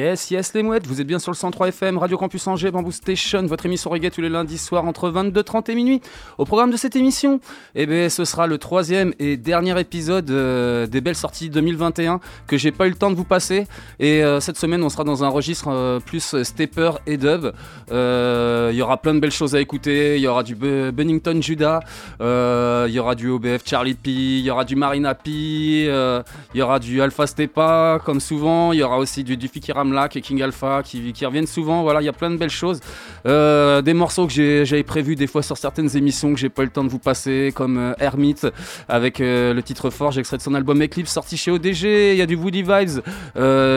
Yes, yes, les mouettes, vous êtes bien sur le 103 FM, Radio Campus Angers, Bamboo Station, votre émission reggae tous les lundis soirs entre 22h30 et minuit. Au programme de cette émission, eh ben, ce sera le troisième et dernier épisode euh, des belles sorties 2021 que j'ai pas eu le temps de vous passer. Et euh, cette semaine, on sera dans un registre euh, plus stepper et dub. Il y aura plein de belles choses à écouter. Il y aura du Bennington Judah, il y aura du OBF Charlie P, il y aura du Marina P, il y aura du Alpha Stepa comme souvent. Il y aura aussi du, du Amlak et King Alpha qui, reviennent souvent. Voilà, il y a plein de belles choses. Euh, des morceaux que j'avais prévus des fois sur certaines émissions que j'ai pas eu le temps de vous passer, comme euh, Hermit avec euh, le titre Forge, extrait de son album Eclipse sorti chez ODG. Il y a du Woody Vibes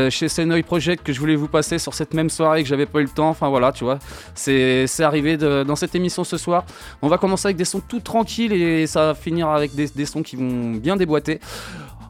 chez Senoy Project que je voulais vous passer sur cette même soirée que j'avais pas eu le temps. Enfin voilà, tu vois, c'est arrivé dans cette émission ce soir. On va commencer avec des sons tout tranquilles et ça va finir avec des sons qui vont bien déboîter.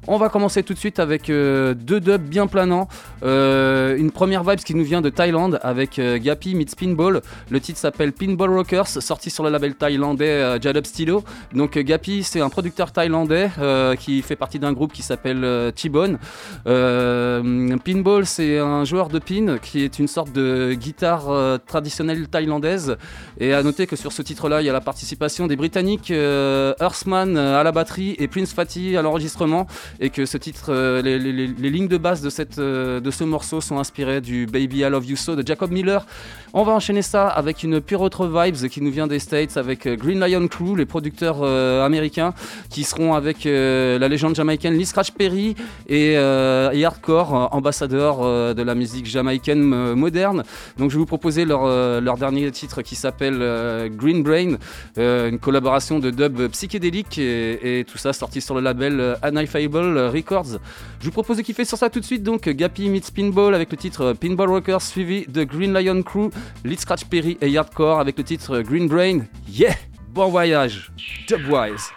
On va commencer tout de suite avec euh, deux dubs bien planants. Euh, une première vibe qui nous vient de Thaïlande avec euh, Gappy meets Pinball. Le titre s'appelle Pinball Rockers, sorti sur le label thaïlandais euh, Jadub Stylo. Donc Gappy, c'est un producteur thaïlandais qui fait partie d'un groupe qui s'appelle T-Bone. Pinball, c'est un joueur de pin qui est une sorte de guitare traditionnelle thaïlandaise. Et à noter que sur ce titre-là, il y a la participation des Britanniques Earthman à la batterie et Prince Fatty à l'enregistrement et que ce titre, euh, les, lignes de base de, cette, euh, de ce morceau sont inspirées du Baby I Love You So de Jacob Miller. On va enchaîner ça avec une pure autre vibes qui nous vient des States avec euh, Green Lion Crew, les producteurs américains qui seront avec la légende jamaïcaine Lee Scratch Perry et, euh, et Hardcore, ambassadeur de la musique jamaïcaine moderne. Donc je vais vous proposer leur, leur dernier titre qui s'appelle Green Brain, une collaboration de dub psychédélique et, tout ça sorti sur le label euh, Records. Je vous propose de kiffer sur ça tout de suite, donc Gappy meets Pinball avec le titre Pinball Rockers suivi de Green Lion Crew, Lead Scratch Perry et Hardcore avec le titre Green Brain. Yeah! Bon voyage! Dubwise!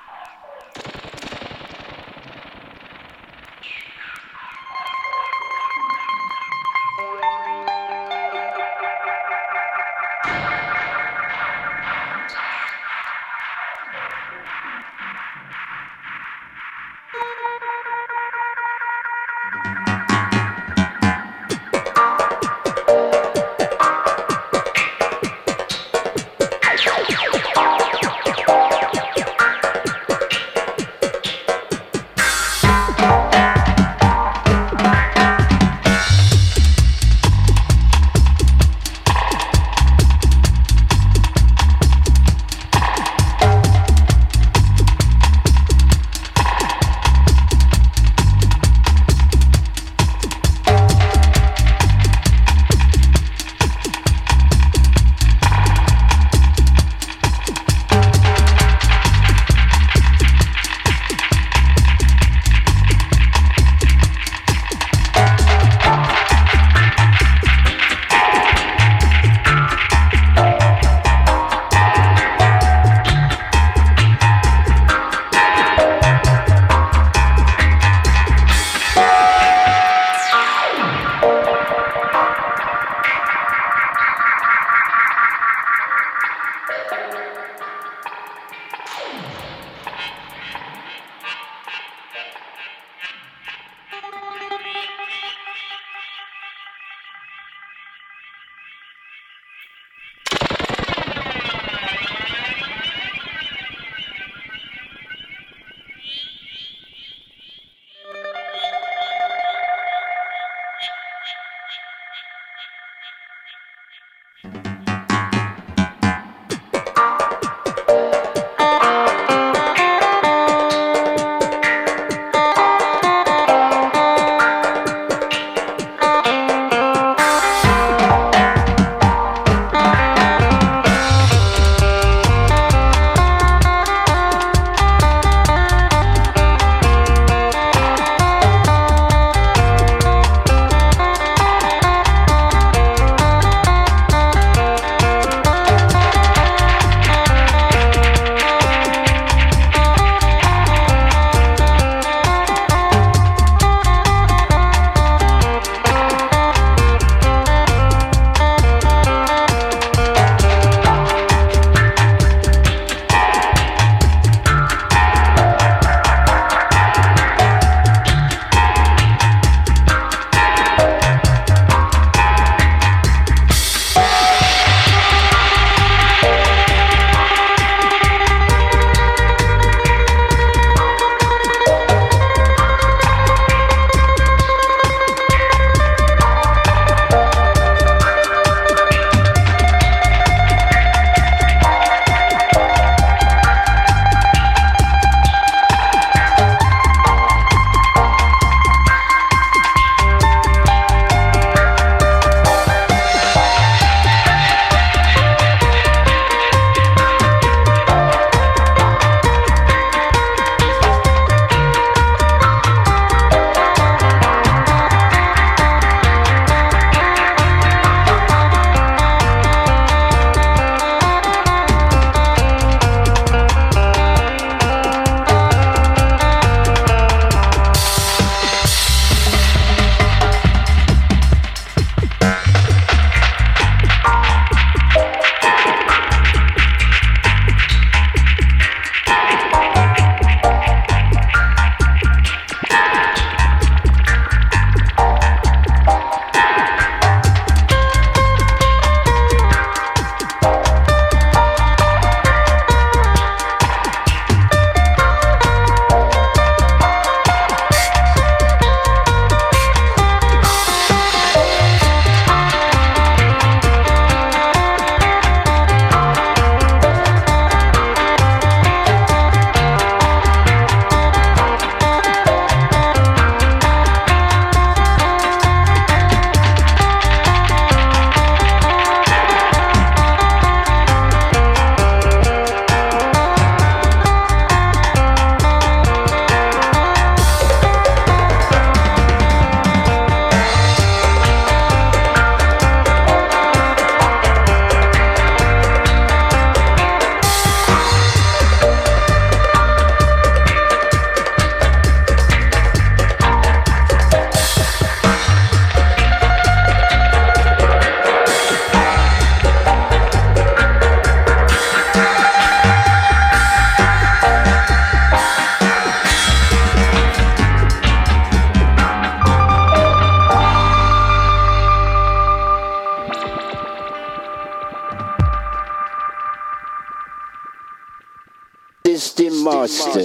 Master.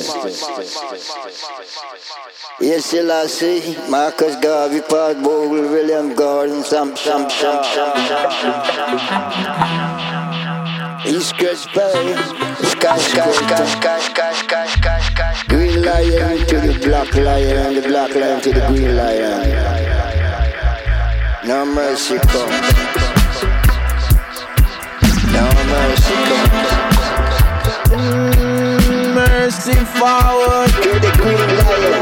Yes, Selassie, Marcus Garvey, Paul Bogle, William Gordon, Sam, Sam, Sam, Sam, East Coast Bay, Sky, Sky, Sky, Green Lion to the Black Lion, and the Black Lion to the Green Lion. No mercy come. No mercy come. Forward to the Green Lion.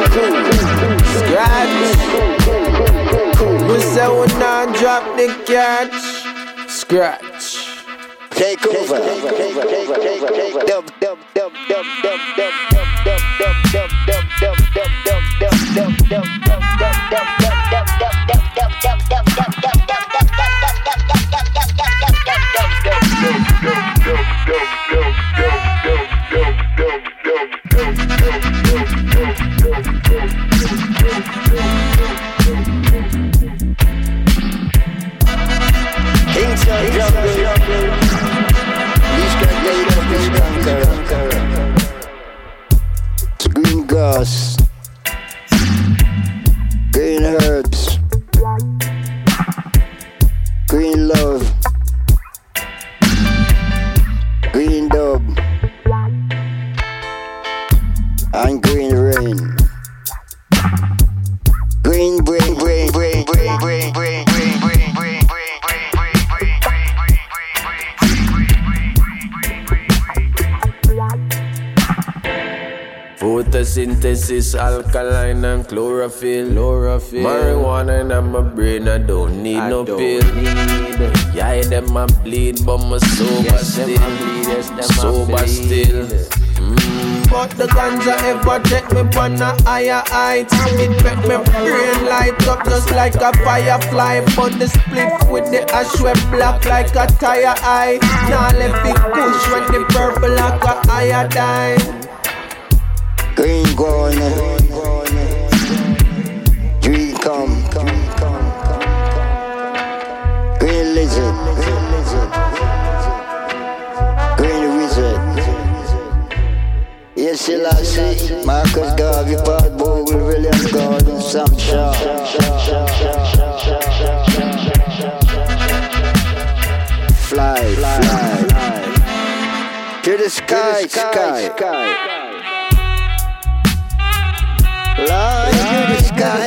Scratch. We say we not drop the catch. Scratch. Take over. Dub, dub, dub, dub, dub, dub, dub, dub, dub, dub, dub, dub, dub, dub, dub, dub, dub, dub, dub, dub. Photosynthesis, alkaline and chlorophyll. chlorophyll. Marijuana in my brain, I don't need I no don't pill. Need. Yeah, them a bleed, but my sober yes, still. Bleed, yes, sober still. Mm. But the ganja ever take me on a higher height It make me brain light up just like a firefly But the split with the ash wet black like a tire eye Now let it push when the purple like a iodine Gone, green come, green lizard, green wizard. Yes, Selassie, Marcus Garvey, Paul Bogle, William Gordon, Sam Shaw. Fly, fly, fly. to the sky, sky, sky. Lord, you the sky.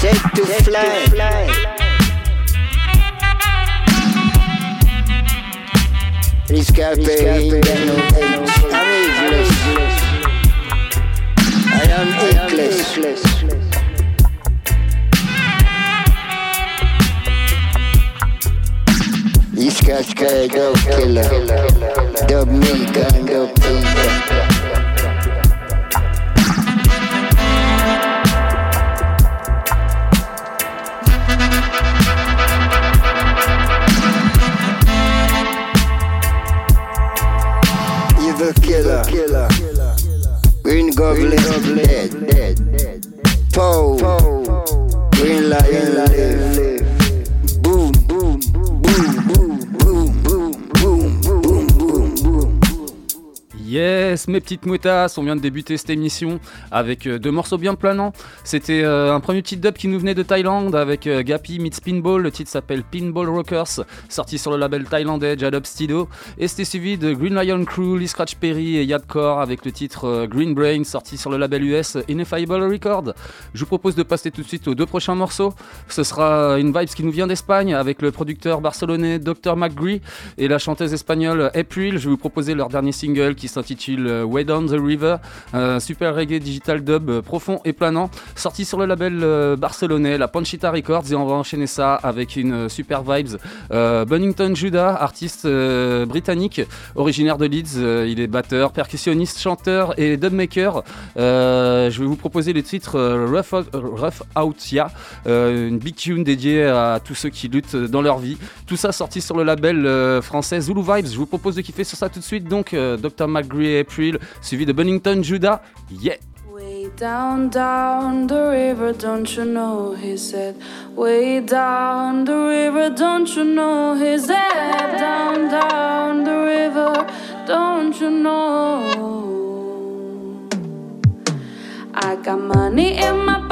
Set to Set fly. To fly. Riscapé, Indiano, I'm ageless. I am ageless. Iska sky dog killer, dog me gun, dog pinga. Killer, killer. Green goblin, dead, dead. Poe, green lion, live. Yes, mes petites mouettasses, on vient de débuter cette émission avec euh, deux morceaux bien planants. C'était euh, un premier petit dub qui nous venait de Thaïlande avec euh, Gappy meets Pinball. Le titre s'appelle Pinball Rockers, sorti sur le label thaïlandais Jadop Stido. Et c'était suivi de Green Lion Crew, Lee Scratch Perry et Yadcore avec le titre Green Brain, sorti sur le label US Ineffable Record. Je vous propose de passer tout de suite aux deux prochains morceaux. Ce sera une vibes qui nous vient d'Espagne avec le producteur barcelonais Dr. McGree et la chanteuse espagnole April. Je vais vous proposer leur dernier single qui s'intitule Way Down the River, un super reggae digital dub euh, profond et planant, sorti sur le label euh, barcelonais, la Panchita Records, et on va enchaîner ça avec une euh, super vibes. Bunnington Judah, artiste britannique, originaire de Leeds, il est batteur, percussionniste, chanteur et dubmaker. je vais vous proposer le titre Rough, Rough Out Ya, une big tune dédiée à tous ceux qui luttent dans leur vie. Tout ça sorti sur le label français Zulu Vibes. Je vous propose de kiffer sur ça tout de suite. Donc, Dr. April, suivi de Bunnington Judah. Yeah! Way down, down the river, don't you know? He said, Way down the river, don't you know? He said, Down, down the river, don't you know? I got money in my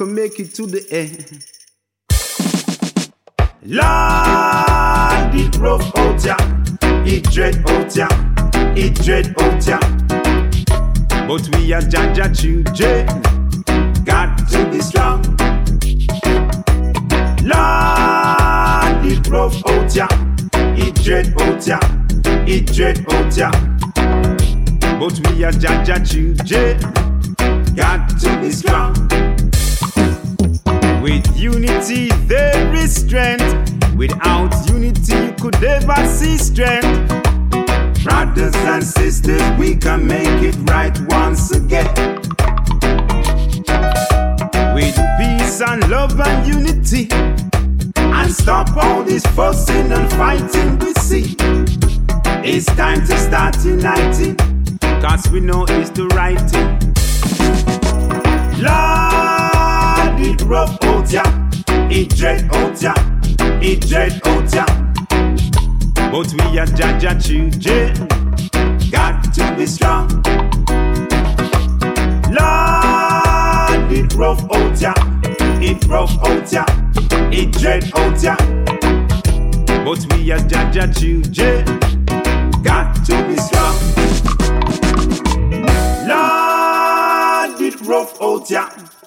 Can make it to the end. Lord, it rough out ya, it dread out ya, it dread out ya. But we are Jaja children, got to be strong. Lord, it rough out ya, it dread out ya, it dread out ya. But we are Jaja children, got to be strong. With unity there is strength. Without unity you could never see strength. Brothers and sisters, we can make it right once again. With peace and love and unity. And stop all this fussing and fighting we see. It's time to start uniting. Cause we know it's the right thing. EJ Otia, EJ Otia. But we are Jaja children, got to be strong. Lord, it rough Otia, it rough Otia, EJ Otia. But we are Jaja children, got to be strong. Lord, it rough Otia.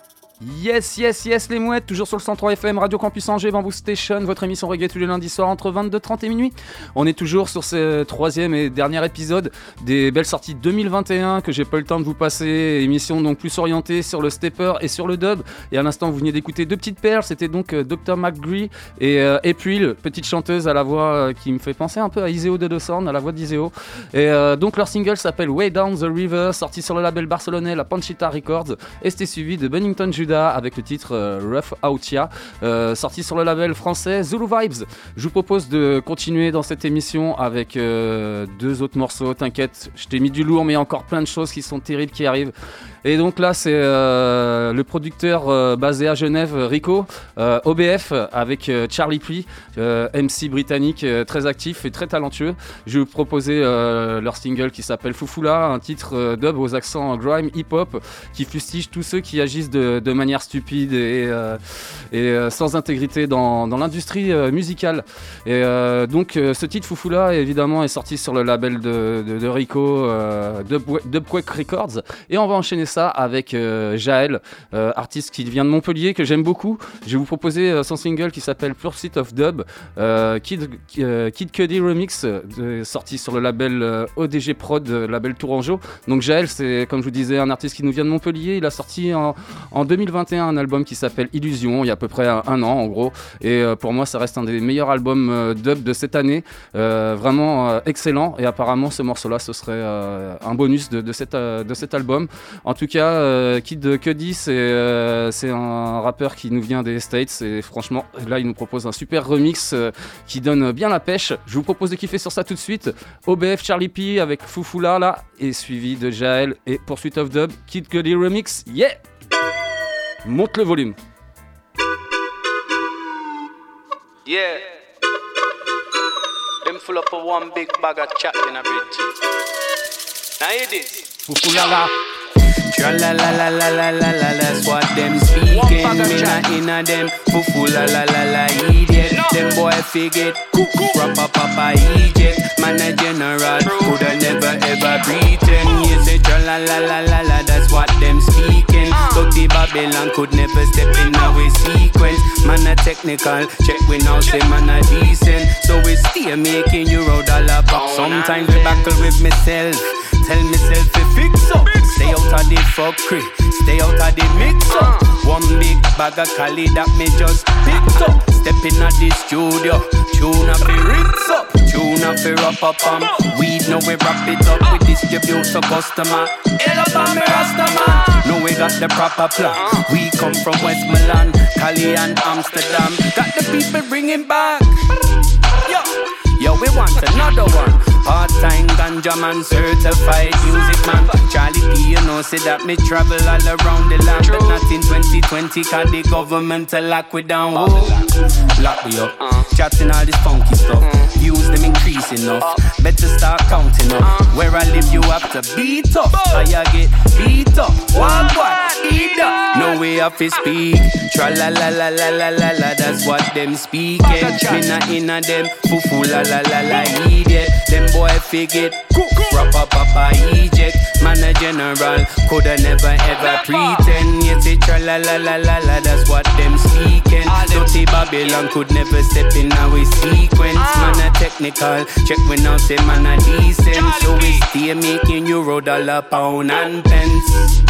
Yes, yes, yes, les mouettes, toujours sur le 103 FM, Radio Campus Angers, Bamboo Station, votre émission reggae tous les lundis soirs entre 22h30 et minuit. On est toujours sur ce troisième et dernier épisode des belles sorties 2021 que j'ai pas eu le temps de vous passer. Émission donc plus orientée sur le stepper et sur le dub. Et à l'instant, vous venez d'écouter deux petites perles. C'était donc euh, Dr. McGree et euh, April, petite chanteuse à la voix euh, qui me fait penser un peu à Iseo de Dossorn, à la voix d'Iseo. Et euh, donc leur single s'appelle Way Down the River, sorti sur le label barcelonais La Panchita Records. Et c'était suivi de Bennington Avec le titre euh, Rough Outia, euh, sorti sur le label français Zulu Vibes. Je vous propose de continuer dans cette émission avec euh, deux autres morceaux. T'inquiète, je t'ai mis du lourd, mais encore plein de choses qui sont terribles qui arrivent. Et donc là, c'est euh, le producteur euh, basé à Genève, Rico, euh, OBF, avec Charlie P, euh, MC britannique très actif et très talentueux. Je vais vous proposer leur single qui s'appelle Foufoula, un titre dub aux accents grime hip-hop qui fustige tous ceux qui agissent de, manière stupide et, sans intégrité dans, l'industrie musicale. Et donc ce titre Foufoula évidemment est sorti sur le label de, de, Rico, Dub- Dubquake Records. Et on va enchaîner avec euh, Jaël, euh, artiste qui vient de Montpellier, que j'aime beaucoup. Je vais vous proposer euh, son single qui s'appelle Pursuit of Dub, Kid, Kid Cudi Remix, sorti sur le label ODG Prod, label Tourangeau. Donc Jaël, c'est comme je vous disais, un artiste qui nous vient de Montpellier. Il a sorti en, en 2021 un album qui s'appelle Illusion, il y a à peu près un, an en gros. Et pour moi, ça reste un des meilleurs albums dub de cette année. Vraiment excellent. Et apparemment, ce morceau-là, ce serait un bonus de, de, cet, de cet album. En tout cas, euh, Kid Cudi, c'est euh, c'est un rappeur qui nous vient des States. Et franchement, là, il nous propose un super remix euh, qui donne bien la pêche. Je vous propose de kiffer sur ça tout de suite. OBF Charlie P avec Foufoula là, et suivi de Jaël et Pursuit of Dub, Kid Cudi Remix. Yeah! Monte le volume. Yeah. Them full up of one big bag of chat in a bit. Now hear this. Tra la la la la la la la, that's what them speaking. Me not inna them, fufu la la la la idiot. Them boy figure, proper papa eject. Man a general, coulda never ever pretend. You say tra la la la la la, that's what them speaking. Talk the Babylon could never step in our sequence. Man a technical, check we now say man a decent. So we still making euro dollar bucks. Sometimes we battle with myself. Tell myself to fix up. Stay out of the fuckery. Stay out of the mix up. One big bag of Cali that me just picked up. Step in at the studio. Tune up, rinse up. Tune up, the up up um. Weed, now we wrap it up. We distribute to customer. Hell up on me Rastaman. No, we got the proper plan. We come from West Milan, Cali and Amsterdam. Got the people bringing back. Yo, yo, we want another one. Part-time ganja man, certified music man. Charlie P, you know, say that me travel all around the land, but not in 2020, cause the government to lock we down. Oh, lock me up. Chatting all this funky stuff. Views them increase enough. Better start counting up. Where I live, you have to beat up. I get beat up. One, one, eat up. No way off his speak. Tra la la la la la la la, that's what them speaking. Me not inna them. Foo foo la la la la, idiot. Them boy figure Proper papa eject Man a general. Coulda never ever pretend. Yes it tra la la la la la That's what them speaking. Dirty Babylon could never step in our sequence. Man a technical Check we now say man a decent. So we stay making euro dollar pound and pence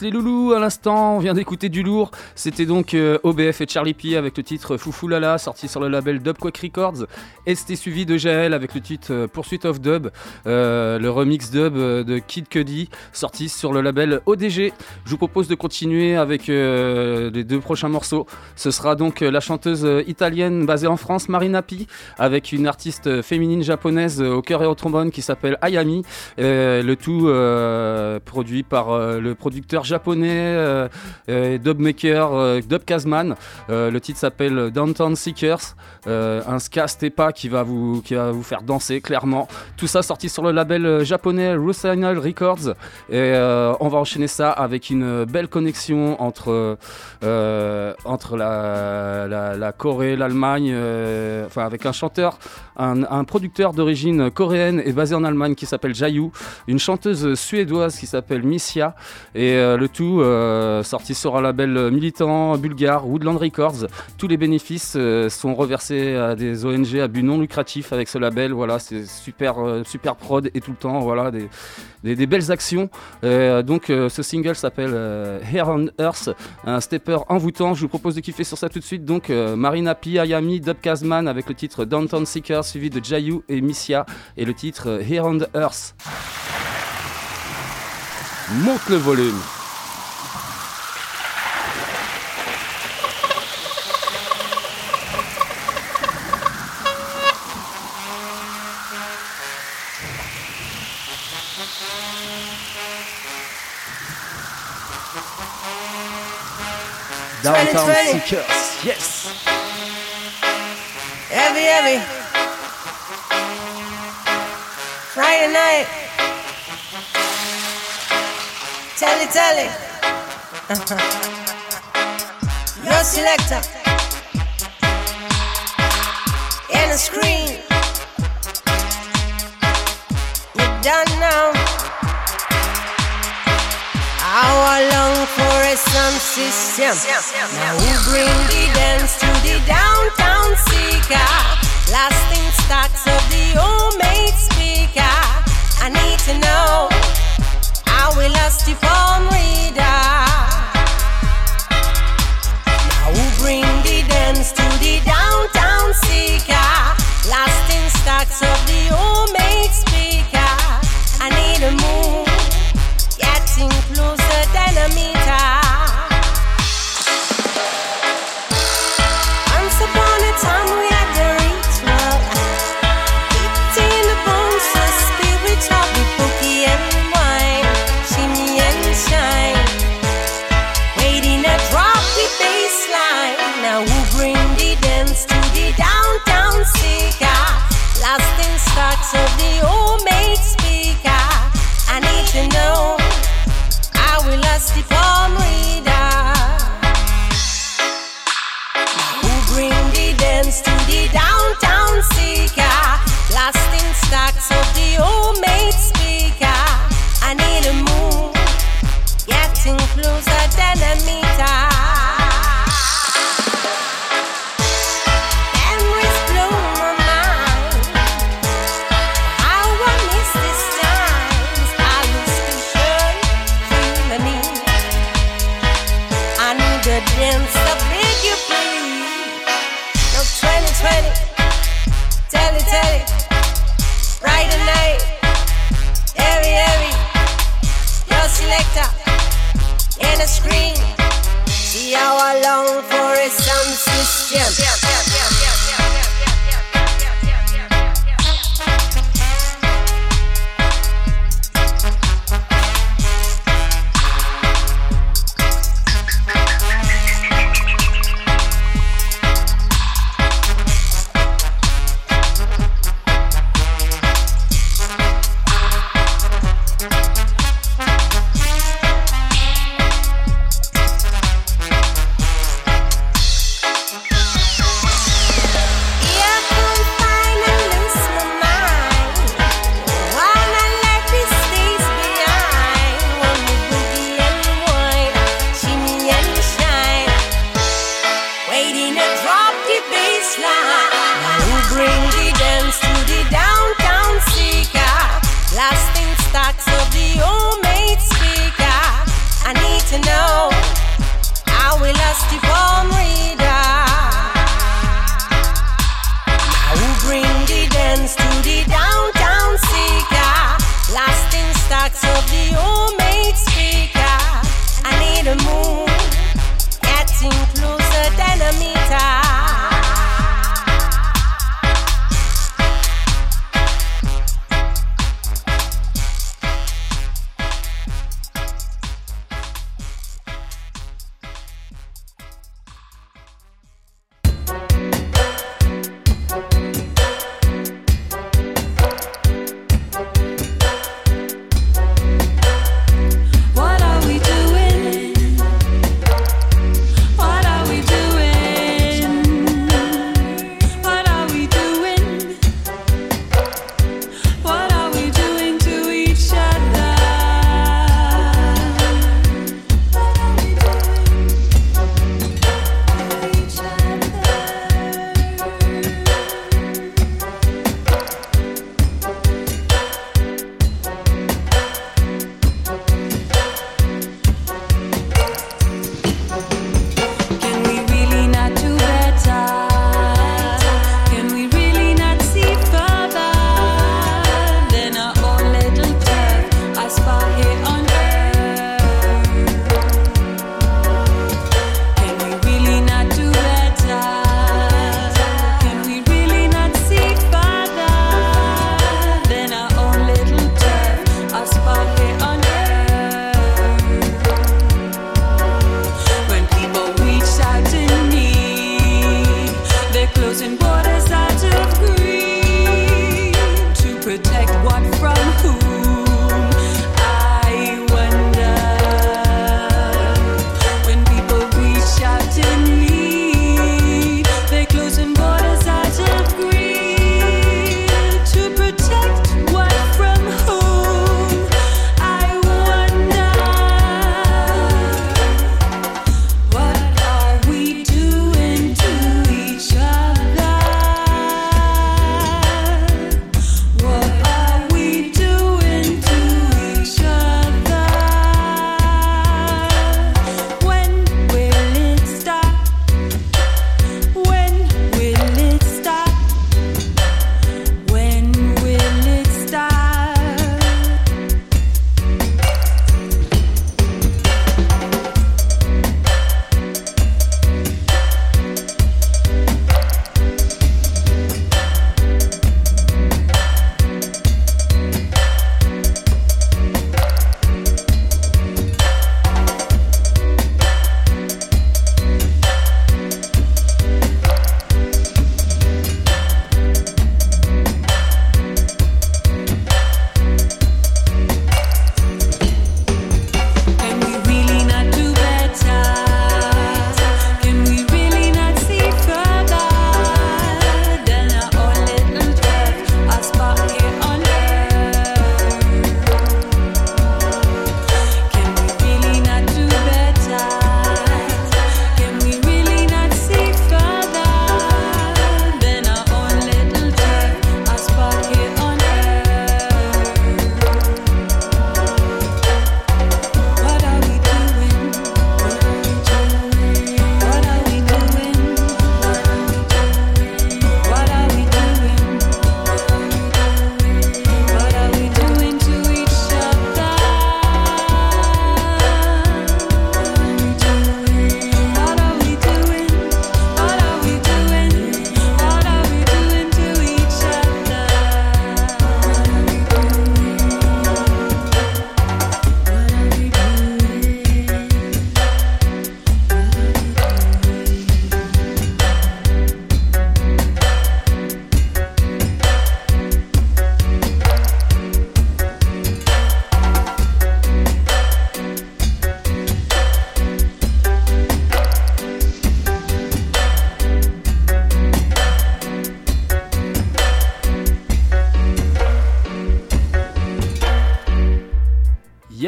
Les loulous, à l'instant on vient d'écouter du lourd, c'était donc euh, OBF et Charlie P avec le titre Foufoulala sorti sur le label Dubquake Records. Et c'était suivi de Jael avec le titre euh, Pursuit of Dub, euh, le remix dub de Kid Cudi sorti sur le label ODG. Je vous propose de continuer avec les deux prochains morceaux, ce sera donc la chanteuse italienne basée en France Marina P avec une artiste féminine japonaise au cœur et au trombone qui s'appelle Ayami, le tout produit par le producteur japonais euh, euh, dubmaker euh, Dub Kazman. Le titre s'appelle Downtown Seekers, un ska stepa qui va vous qui va vous faire danser clairement. Tout ça sorti sur le label japonais Rusinal Records et on va enchaîner ça avec une belle connexion entre entre la, la, Corée, l'Allemagne, enfin avec un chanteur, un, un producteur d'origine coréenne et basé en Allemagne qui s'appelle Jayu, une chanteuse suédoise qui s'appelle Missia et euh, le tout euh, sorti sur un label militant bulgare Woodland Records. Tous les bénéfices euh, sont reversés à des ONG à but non lucratif avec ce label. Voilà, c'est super super prod et tout le temps voilà des, belles actions. Donc ce single s'appelle Hair on Earth, un stepper envoûtant. Je vous propose de kiffer sur ça tout de suite. Donc Marina P, Ayami, Dub Kazman avec le titre Downtown Seeker suivi de Jayu et Missia et le titre Hair on Earth. Monte le volume. Downtown Seekers, yes. Heavy, heavy. Friday night. Tell it, tell it. Your selector. And a screen. You're done now. Our long for a sound system. Now who bring the dance to the downtown seeker? Lasting stacks of the homemade speaker. I need to know how we lost the palm reader. Now who bring the dance to the downtown seeker? Lasting stacks of the homemade speaker. I need a move, getting closer than a meter. Tell. Friday night. Your selector, and a screen. See how I long for a sound system.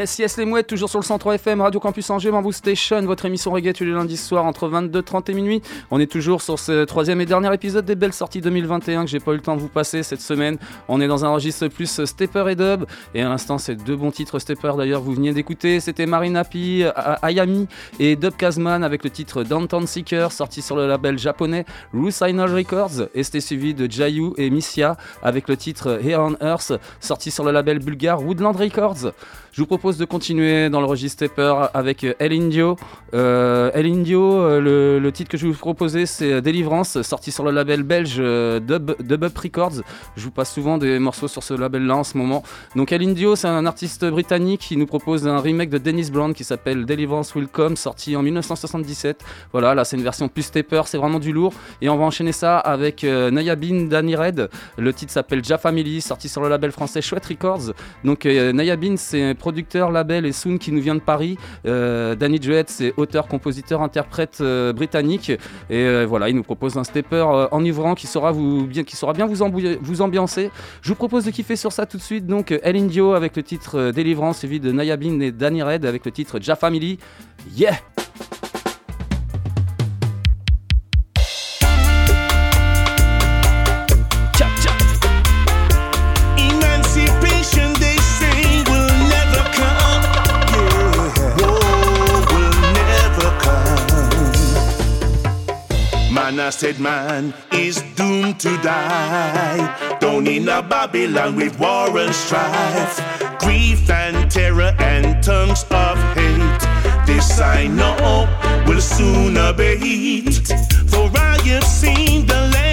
Yes, les mouettes, toujours sur le 103 FM, Radio Campus Angers, Bamboo Station, votre émission reggae tous les lundis soirs entre 22h30 et minuit. On est toujours sur ce troisième et dernier épisode des belles sorties 2021 que j'ai pas eu le temps de vous passer cette semaine. On est dans un registre plus stepper et dub. Et à l'instant, c'est deux bons titres stepper d'ailleurs, vous veniez d'écouter. C'était Marina P, Ayami et Dub Kazman avec le titre Downtown Seeker, sorti sur le label japonais Rusinal Records. Et c'était suivi de Jayu et Missia avec le titre Here on Earth, sorti sur le label bulgare Woodland Records. Je vous propose de continuer dans le registre stepper avec El Indio. Euh, El Indio, euh, le, titre que je vais vous proposer, c'est Délivrance, sorti sur le label belge euh, Dub, Dub Up Records. Je vous passe souvent des morceaux sur ce label-là en ce moment. Donc El Indio, c'est un artiste britannique qui nous propose un remake de Dennis Brown qui s'appelle Deliverance Will Come, sorti en 1977. Voilà, là c'est une version plus stepper, c'est vraiment du lourd. Et on va enchaîner ça avec euh, Nayabin Danny Red. Le titre s'appelle Ja Family, sorti sur le label français Chouette Records. Donc euh, Nayabin, c'est producteur, label et soon qui nous vient de Paris. Euh, Danny Jewett, c'est auteur, compositeur, interprète euh, britannique. Et euh, voilà, il nous propose un stepper enivrant qui saura, bien, vous, ambiancer. Je vous propose de kiffer sur ça tout de suite. Donc El Indio avec le titre Délivrance, suivi de Nayabin et Danny Red avec le titre Ja Family. Yeah! Said, man is doomed to die. Down in a Babylon with war and strife, grief and terror and tongues of hate. This I know will soon abate. For I have seen the land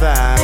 That.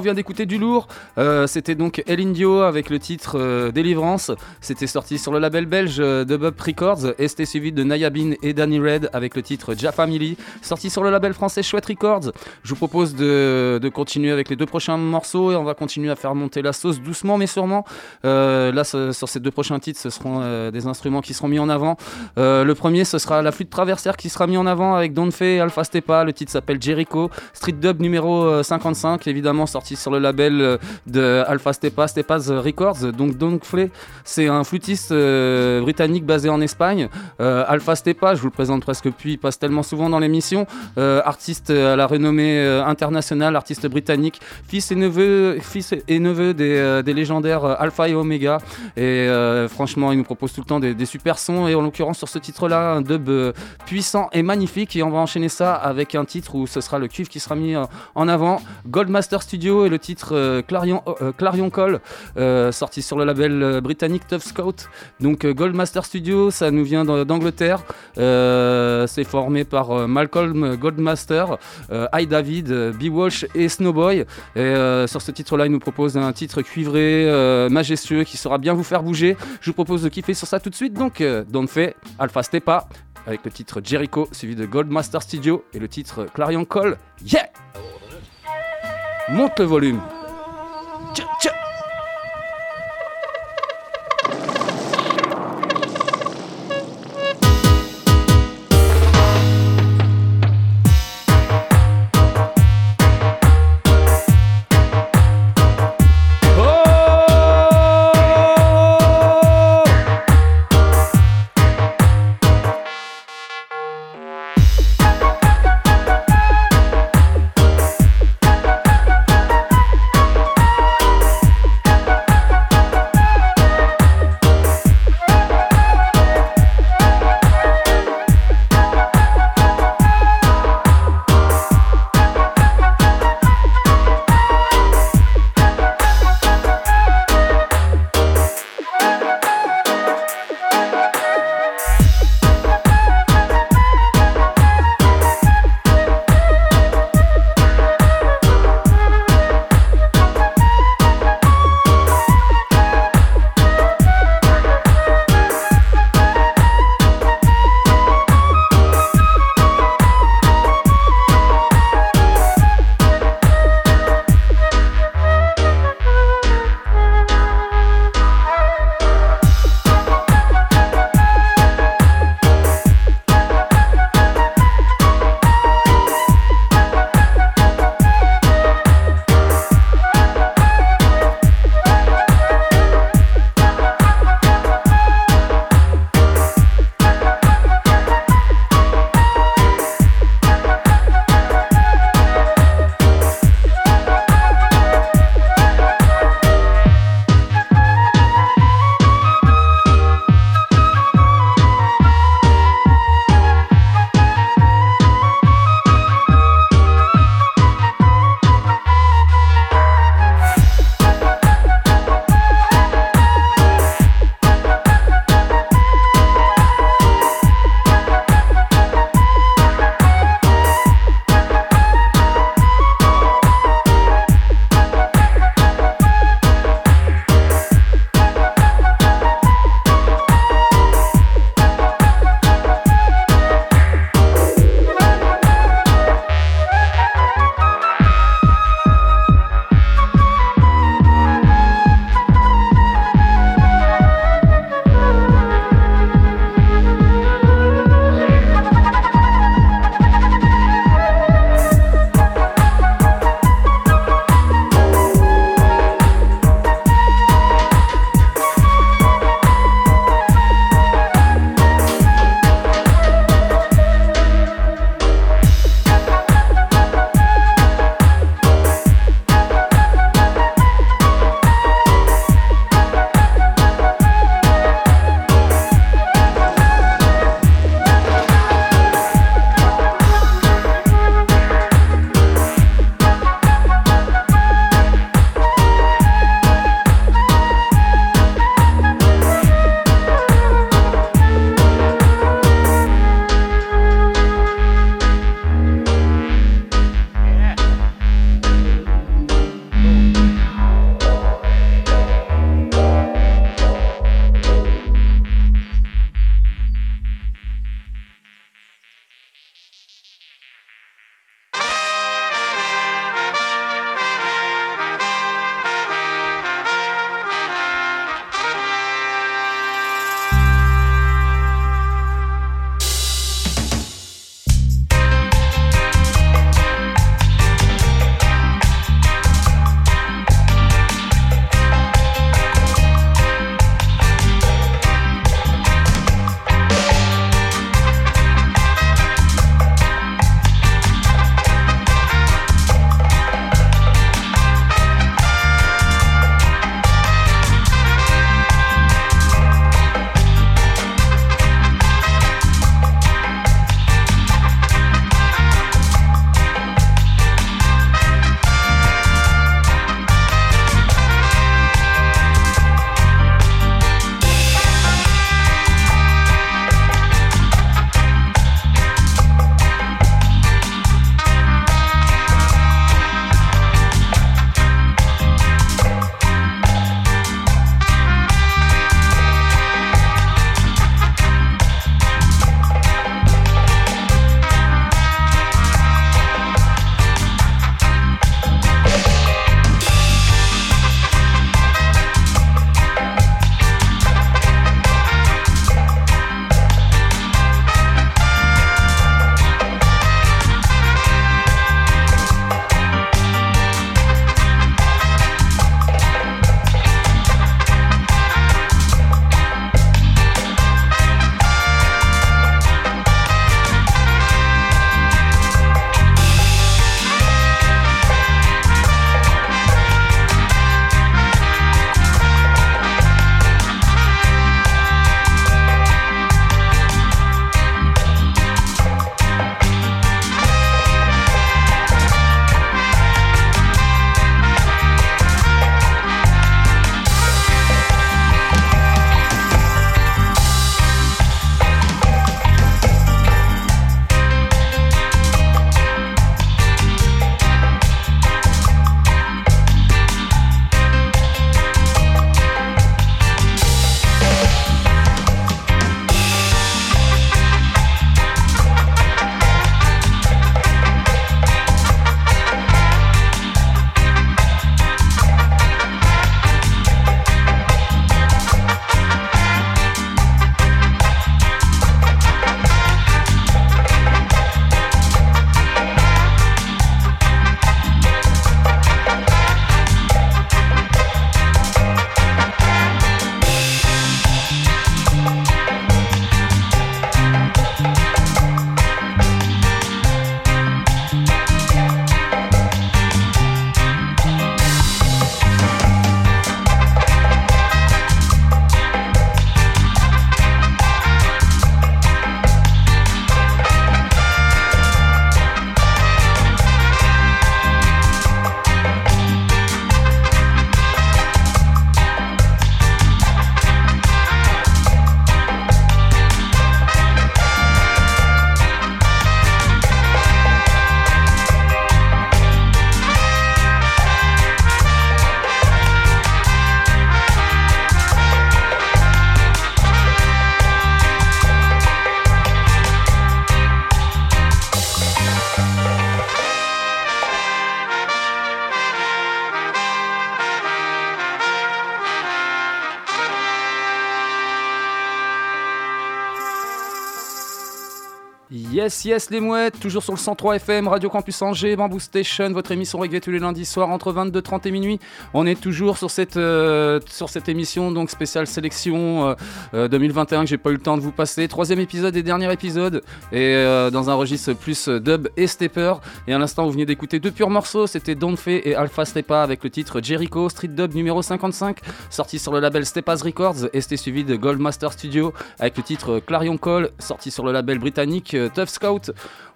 On vient d'écouter du lourd. Euh, C'était donc El Indio avec le titre euh, Délivrance. C'était sorti sur le label belge euh, de Bob Records et c'était suivi de Nayabin et Danny Red avec le titre Ja Family, sorti sur le label français Chouette Records. Je vous propose de, continuer avec les deux prochains morceaux et on va continuer à faire monter la sauce doucement mais sûrement. Euh, là, sur ces deux prochains titres, ce seront des instruments qui seront mis en avant. Le premier, ce sera la flûte traversière qui sera mis en avant avec Don Fe et Alpha Stepa. Le titre s'appelle Jericho. Street Dub numéro euh, 55, évidemment sorti sur le label euh, de Alpha Stepa, Stepa's Records. Donc Don Fe, c'est un flûtiste euh, britannique basé en Espagne. Euh, Alpha Stepa, je vous le présente presque plus, il passe tellement souvent dans l'émission. Artiste à la renommée internationale, artiste britannique, fils et neveu, fils et neveu des, légendaires Alpha et Omega. Et franchement, il nous propose tout le temps des, des super sons. Et en l'occurrence, sur ce titre-là, un dub puissant et magnifique. Et on va enchaîner ça avec un titre où ce sera le cuivre qui sera mis En avant, Goldmaster Studio et le titre euh, Clarion, euh, Clarion Call, euh, sorti sur le label euh, britannique Tough Scout. Donc euh, Goldmaster Studio, ça nous vient d'A- d'Angleterre. Euh, c'est formé par euh, Malcolm Goldmaster, euh, I David, euh, B Walsh et Snowboy. Et euh, sur ce titre-là, il nous propose un titre cuivré, euh, majestueux, qui saura bien vous faire bouger. Je vous propose de kiffer sur ça tout de suite. Donc, euh, Don't Fait, Alpha Stepa, avec le titre Jericho, suivi de Goldmaster Studio et le titre Clarion Call. Yeah! Mot le volume. Që, që, Yes, les mouettes, toujours sur le 103 FM, Radio Campus Angers, Bamboo Station, votre émission reggae tous les lundis soirs entre 22h30 et minuit. On est toujours sur cette, euh, sur cette émission, donc spéciale sélection euh, euh, 2021 que j'ai pas eu le temps de vous passer. Troisième épisode et dernier épisode, et euh, dans un registre plus euh, dub et stepper. Et à l'instant, vous venez d'écouter deux purs morceaux, c'était Don't Fay et Alpha Stepa avec le titre Jericho, Street Dub numéro 55, sorti sur le label Stepas Records, et c'était suivi de Goldmaster Studio avec le titre Clarion Call, sorti sur le label britannique euh, Tough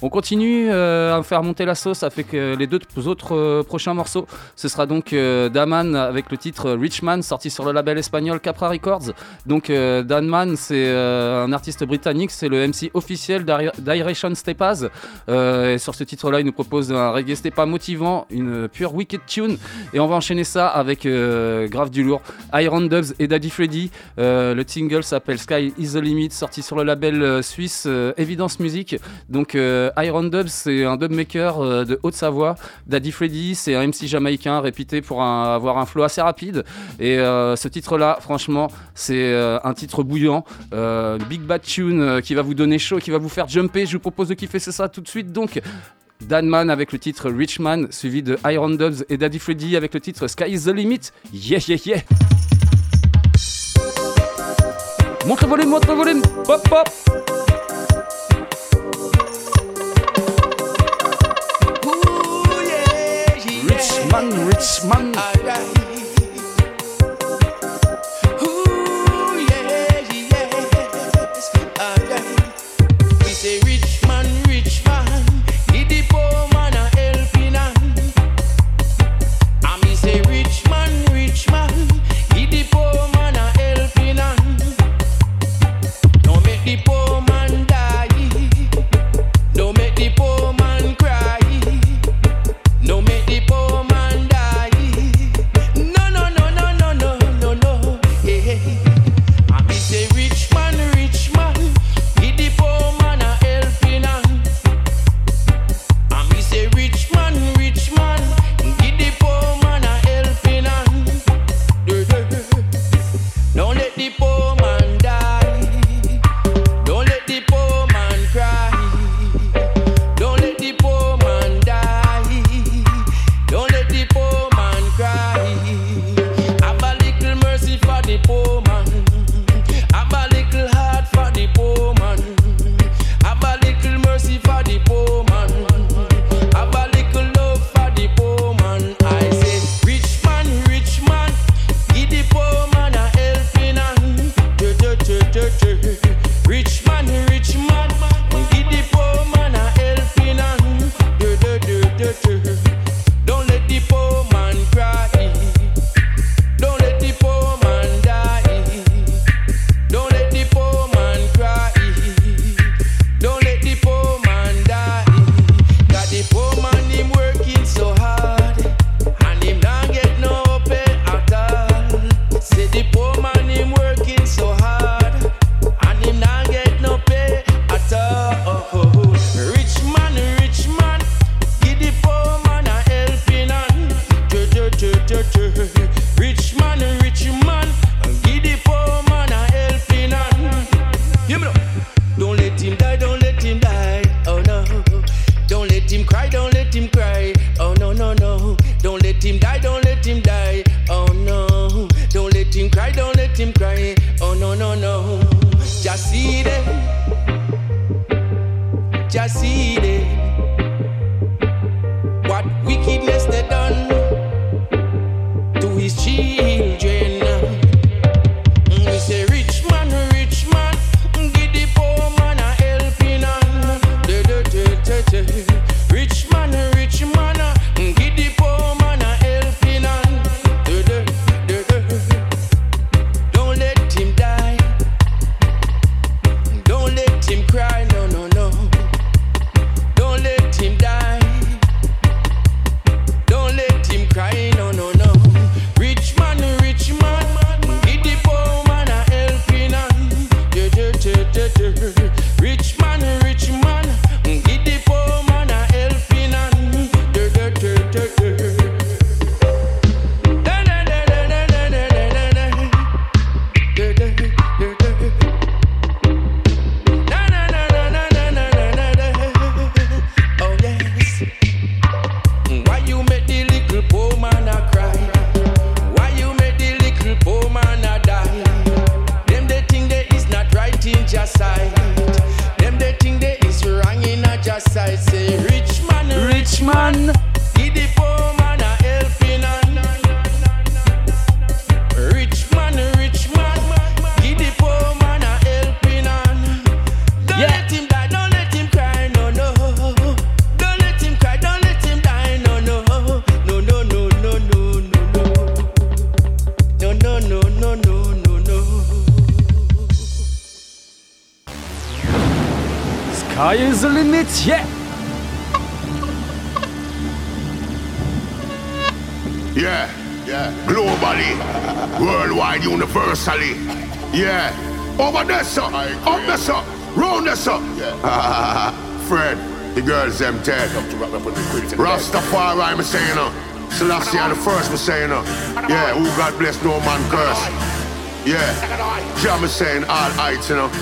On continue euh, à faire monter la sauce avec euh, les deux autres euh, prochains morceaux. Ce sera donc Daman avec le titre Richman, sorti sur le label espagnol Capra Records. Donc Daman, c'est un artiste britannique, c'est le MC officiel d'Iration et sur ce titre-là, il nous propose un reggae stepa motivant, une pure wicked tune. Et on va enchaîner ça avec grave du lourd. Iron Dubs et Daddy Freddy. Le single s'appelle Sky is the Limit, sorti sur le label suisse Evidence Music. Donc euh, Iron Dubs, c'est un dubmaker euh, de Haute-Savoie. Daddy Freddy, c'est un MC jamaïcain réputé pour avoir un flow assez rapide. Et euh, ce titre-là, franchement, c'est un titre bouillant. Big Bad Tune qui va vous donner chaud, qui va vous faire jumper. Je vous propose de kiffer ça tout de suite. Donc, Danman avec le titre Richman, suivi de Iron Dubs et Daddy Freddy avec le titre Sky is the Limit. Yeah, yeah, yeah. Montre le volume, montre le volume. Pop, pop. man, rich man. Rich man, rich man, give the poor man a helping hand. Me. Don't let him die, don't let him die. Oh no. Don't let him cry, don't let him cry. Oh no, no, no. Don't let him die, don't let him die. Oh no. Don't let him cry, don't let him cry. Oh no, no, no. Just see them. Just see I'm the first, was saying, uh. Yeah, who God bless, no man curse. Yeah. Jah, me saying, all heights, you know.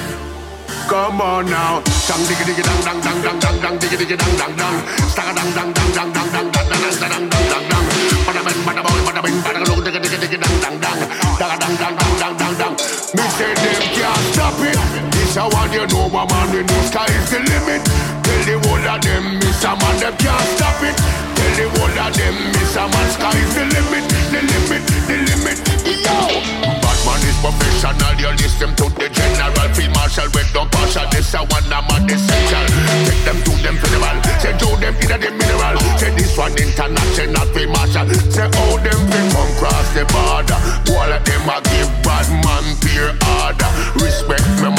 Come on now. Dang diggy diggy dang dang dang dang dang dang diggy diggy dang dang dang. Stagga dang dang dang dang dang dang dang dang dang dang dang dang. Bada bing bada boy bada bing bada look diggy diggy diggy dang dang dang. Dagga dang dang dang dang dang dang. Me say them can't it. This a one you know, my man. In the sky is the limit. Tell the whole of them, Miss a man, them can't stop it. The whole of them, Miss a man, sky is the limit, the limit, the limit. Yo, Batman is professional. You listen to the general field marshal with no partial. This a one a man essential. Take them to them funeral. Say to them in the mineral. Say this one international field marshal. Say all them fi come cross the border. All of them a give bad man peer order. Respect me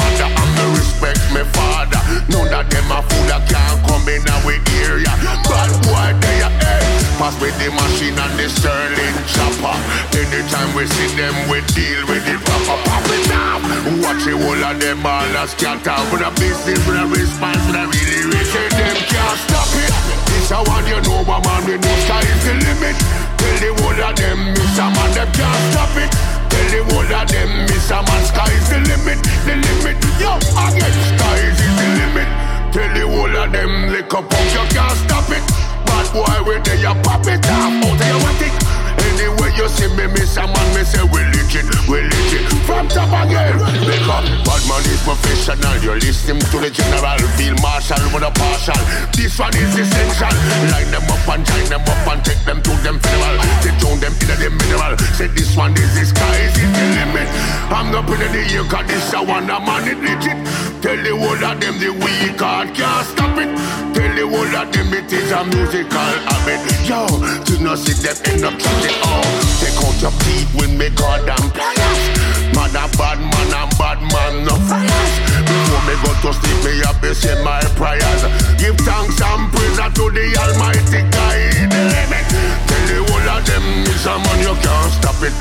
the machine and the sterling chopper. Anytime we see them, we deal with it proper. Pop it off. Watch the whole of them all a scatter. With a business, with a response, with a really rich. Them can't stop it. This a one you know, my man. We know sky is the limit. Tell the whole of them, a man, them can't stop it. Tell the whole of them, a man, sky is the limit, the limit. Yo, again, sky is the limit. Tell the whole of them, lick up, you can't stop it. Bad boy, where they you pop it off, out of your attic. You see me, miss a man, me say we legit, we legit. From top again, because bad man is professional. You listen to the general, field marshal with a partial. This one is essential. Line them up and join them up and take them to them funeral. They tune them in the mineral. Say this one is the sky, is the limit. I'm up in the air, cause this a one a man it legit. Tell the whole of them the weak can't stop it. Tell the whole of them it is a musical habit. Yo, do not see them end up chatting. Oh, take out your teeth with me goddamn pliers. Man a bad man and bad man no fires. Before me go to sleep, me have to say my prayers. Give thanks and praise to the Almighty God. Tell the whole of them is a man you can't stop it.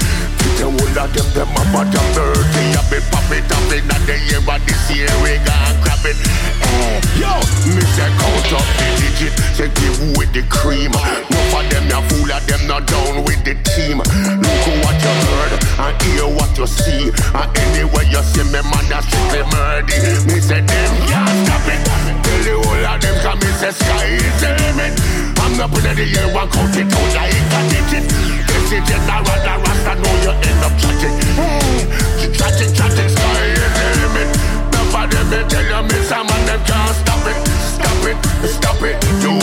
The whole of them them a bottom dirty. A bit pop it up in the year, but this year we gon' grab it. Eh, yo, me say count up the digit. Say give with the cream. No for them ya fool of them not down with the team. Look what you heard and hear what you see. And anyway you see me man that's strictly murdy. Me say them can't stop it. Tell the whole of them come me say sky is the limit. I'm up in the air one count it out like a digit. This is general the rasta know you end up chatting. Hey, hmm. chatting, chatting, sky is the limit. Of them they tell you me some man them can't stop it. Stop it, stop it. No.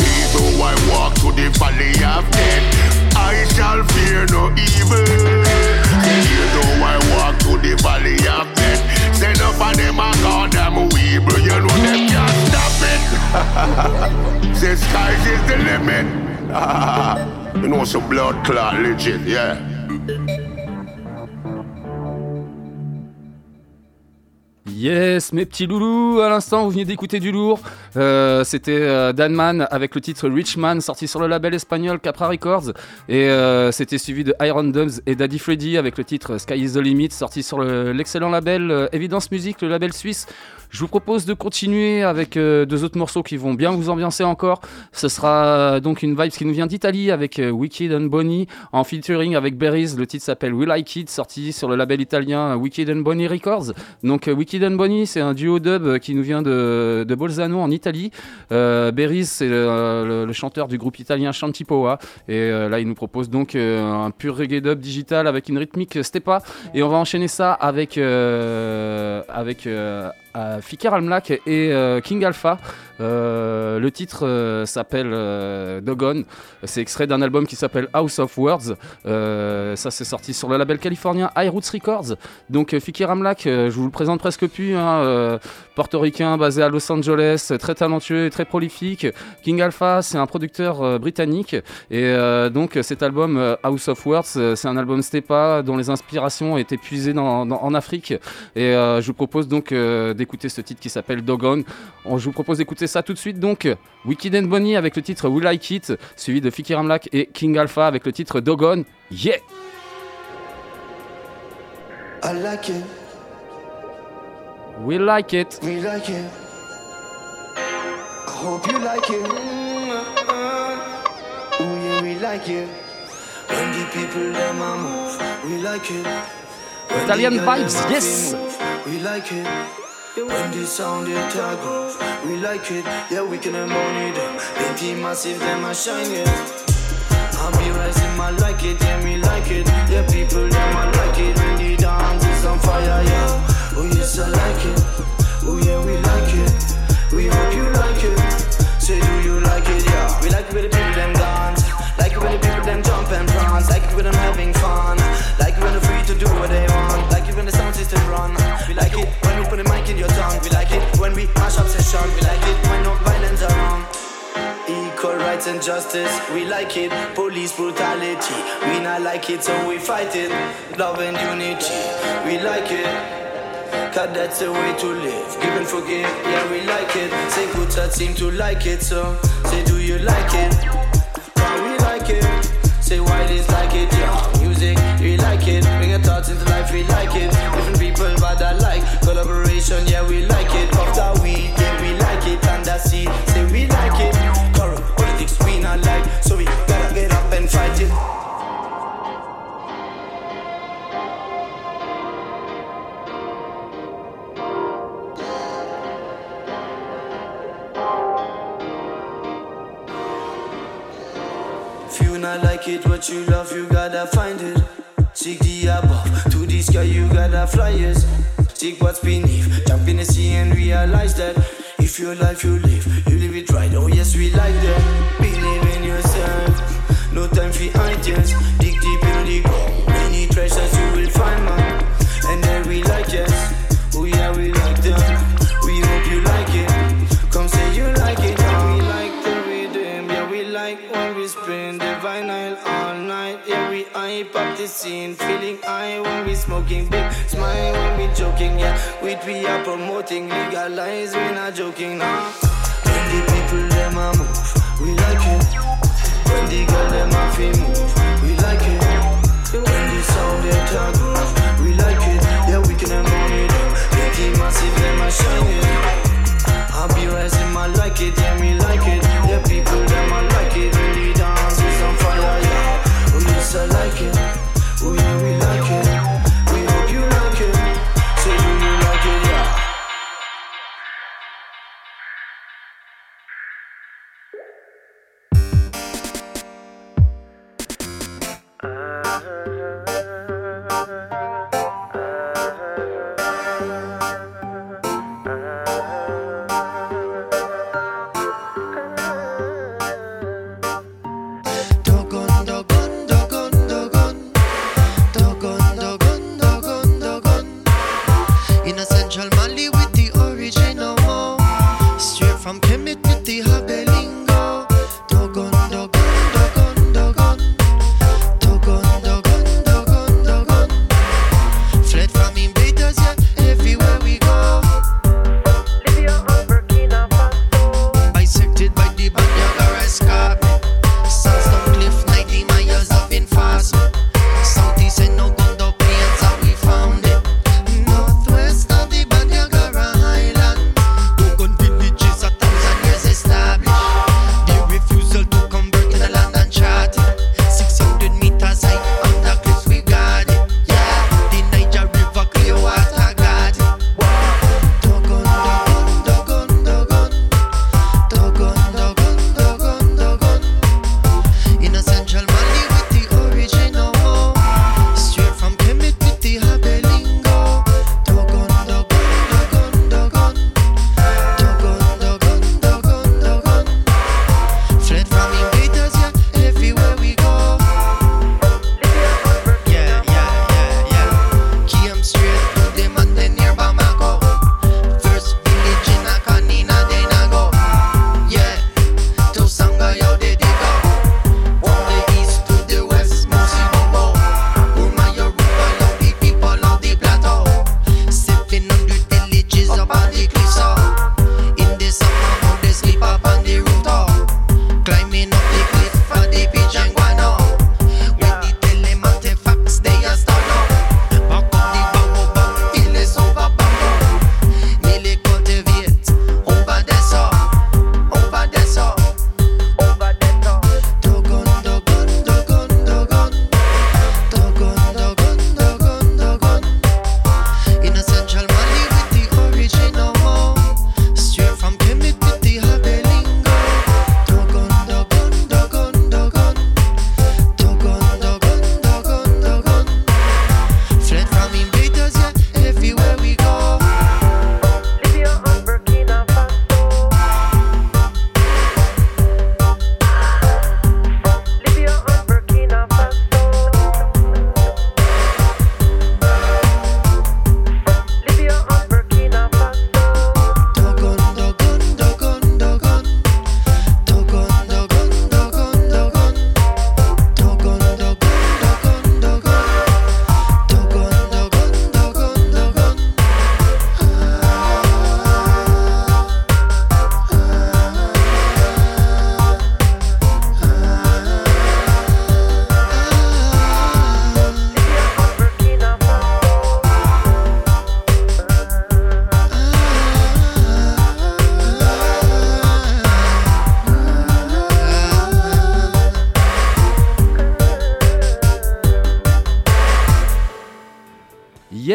Even I walk to the valley of death, I shall fear no evil. Even though I walk to the valley of death, say enough of them a goddamn weeble. You know them can't stop it. Say skies is the limit. blood yeah. Yes, mes petits loulous, à l'instant vous venez d'écouter du lourd. Euh, C'était euh, Danman avec le titre Richman sorti sur le label espagnol Capra Records. Et euh, c'était suivi de Iron Dubs et Daddy Freddy avec le titre Sky is the Limit sorti sur le- l'excellent label euh, Evidence Music, le label suisse. Je vous propose de continuer avec deux autres morceaux qui vont bien vous ambiancer encore. Ce sera donc une vibe qui nous vient d'Italie avec euh, Wicked and Bonnie en featuring avec Berries. Le titre s'appelle We Like It, sorti sur le label italien Wicked and Bonnie Records. Donc Wicked and Bonnie, c'est un duo dub qui nous vient de, de Bolzano en Italie. Euh, Berries, c'est le, le- le chanteur du groupe italien Shantipoa. Et euh, là, il nous propose donc euh, un pur reggae dub digital avec une rythmique stepa. Et on va enchaîner ça avec, euh, avec euh, Fikar Almlak et euh, King Alpha. Euh, le titre euh, s'appelle euh, Dogon. C'est extrait d'un album qui s'appelle House of Words. Ça, c'est sorti sur le label californien High Roots Records. Donc, Fikir Amlak, je vous le présente presque plus. hein, portoricain basé à Los Angeles, très talentueux et très prolifique. King Alpha, c'est un producteur britannique. Et donc, cet album House of Words, c'est un album Stepa dont les inspirations étaient puisées en Afrique. Et je vous propose donc d'écouter ce titre qui s'appelle Dogon. On, je vous propose d'écouter ça tout de suite. Donc, Wicked and Bonnie avec le titre We Like It, suivi de Fikir Amlak et King Alpha avec le titre Dogon. Yeah! I like it, We like it. we like it. I hope you like it. Oh yeah, we like it. When the people them a move, we like it. When Italian vibes, yes. move, We like it. When the sound it a groove, we like it. Yeah, we can own it. Plenty massive, them a shine it. I be rising, I like it, yeah, me like it. Yeah, people, them I like it. When the dance is on fire, yeah. Oh, yes, I like it. Oh, yeah, we like mash up session. We like it when no violence around. Equal rights and justice, we like it. Police brutality, we not like it, so we fight it. Love and unity, we like it. Cause that's the way to live. Give and forgive, yeah, we like it. Say good seem to like it, so say, do you like it? Yeah, we like it. Say why this like it, yeah. Music, we like it. Bring your thoughts into life, we like it. Different people, but I like collaboration, yeah, we like it. Not like it, what you love, you gotta find it. Seek the above, to the sky, you gotta fly it. Seek what's beneath, jump in the sea and realize that if your life you live, you live it right. Oh yes, we like that. Believe in yourself, no time for ideas. Dig deep in the ground, scene, feeling high when we smoking big, smile when we joking, yeah, we we are promoting, legalize, we not joking, nah. When the people them a move, we like it. When the girl them a fi move, we like it. When the sound they talk groove, we like it. Yeah, we can have money big team massive them a shine it. I be rising, I like it, Uh.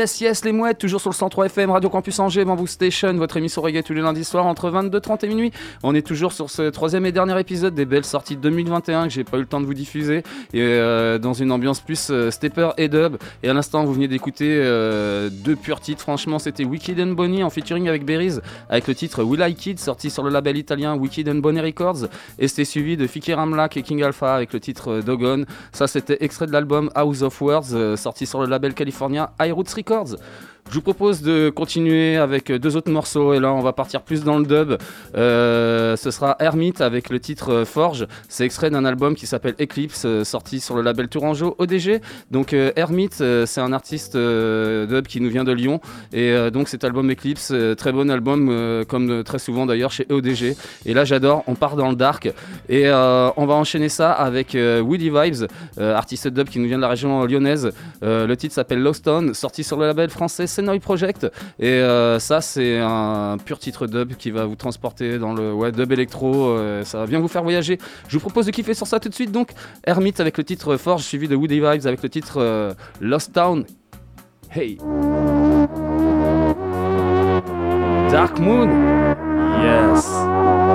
Yes, yes, les mouettes, toujours sur le 103 FM, Radio Campus Angers, Bamboo Station, votre émission reggae tous les lundis soirs entre 22h30 et minuit. On est toujours sur ce troisième et dernier épisode des belles sorties de 2021 que j'ai pas eu le temps de vous diffuser. Et euh, dans une ambiance plus euh, stepper et dub. Et à l'instant, vous venez d'écouter euh, deux purs titres. Franchement, c'était Wicked and Bonnie en featuring avec Berries, avec le titre Will I Kid, sorti sur le label italien Wicked and Bonnie Records. Et c'était suivi de Fikir Amlak et King Alpha avec le titre Dogon. Ça, c'était extrait de l'album House of Words, sorti sur le label californien High Roots Records. Je vous propose de continuer avec deux autres morceaux et là on va partir plus dans le dub. Euh, ce sera Hermite avec le titre euh, Forge. C'est extrait d'un album qui s'appelle Eclipse, euh, sorti sur le label Tourangeau ODG. Donc euh, c'est un artiste dub qui nous vient de Lyon et donc cet album Eclipse, très bon album comme très souvent d'ailleurs chez ODG. Et là j'adore, on part dans le dark et on va enchaîner ça avec Woody Vibes, artiste dub qui nous vient de la région lyonnaise. Le titre s'appelle Lost Town, sorti sur le label français Senoy Project. Et euh, ça, c'est un pur titre dub qui va vous transporter dans le ouais, dub électro. euh, ça va bien vous faire voyager. Je vous propose de kiffer sur ça tout de suite. Donc, Hermite avec le titre Forge, suivi de Woody Vibes avec le titre euh, Lost Town. Hey! Dark Moon! Yes!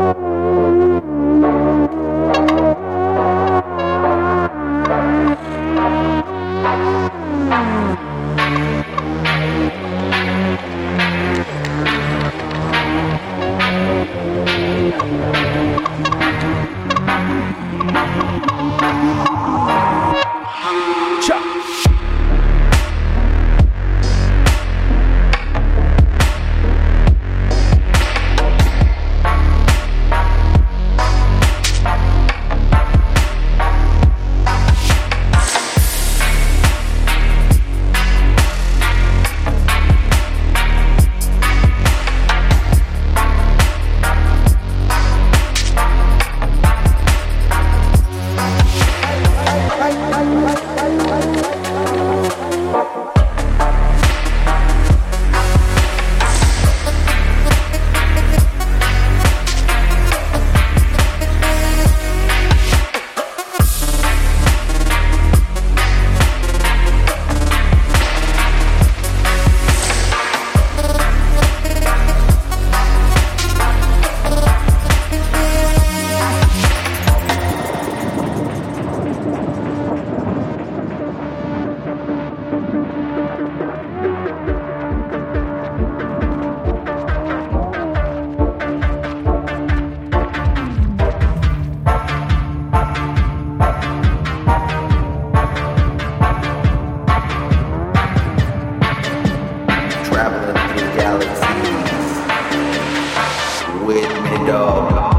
formula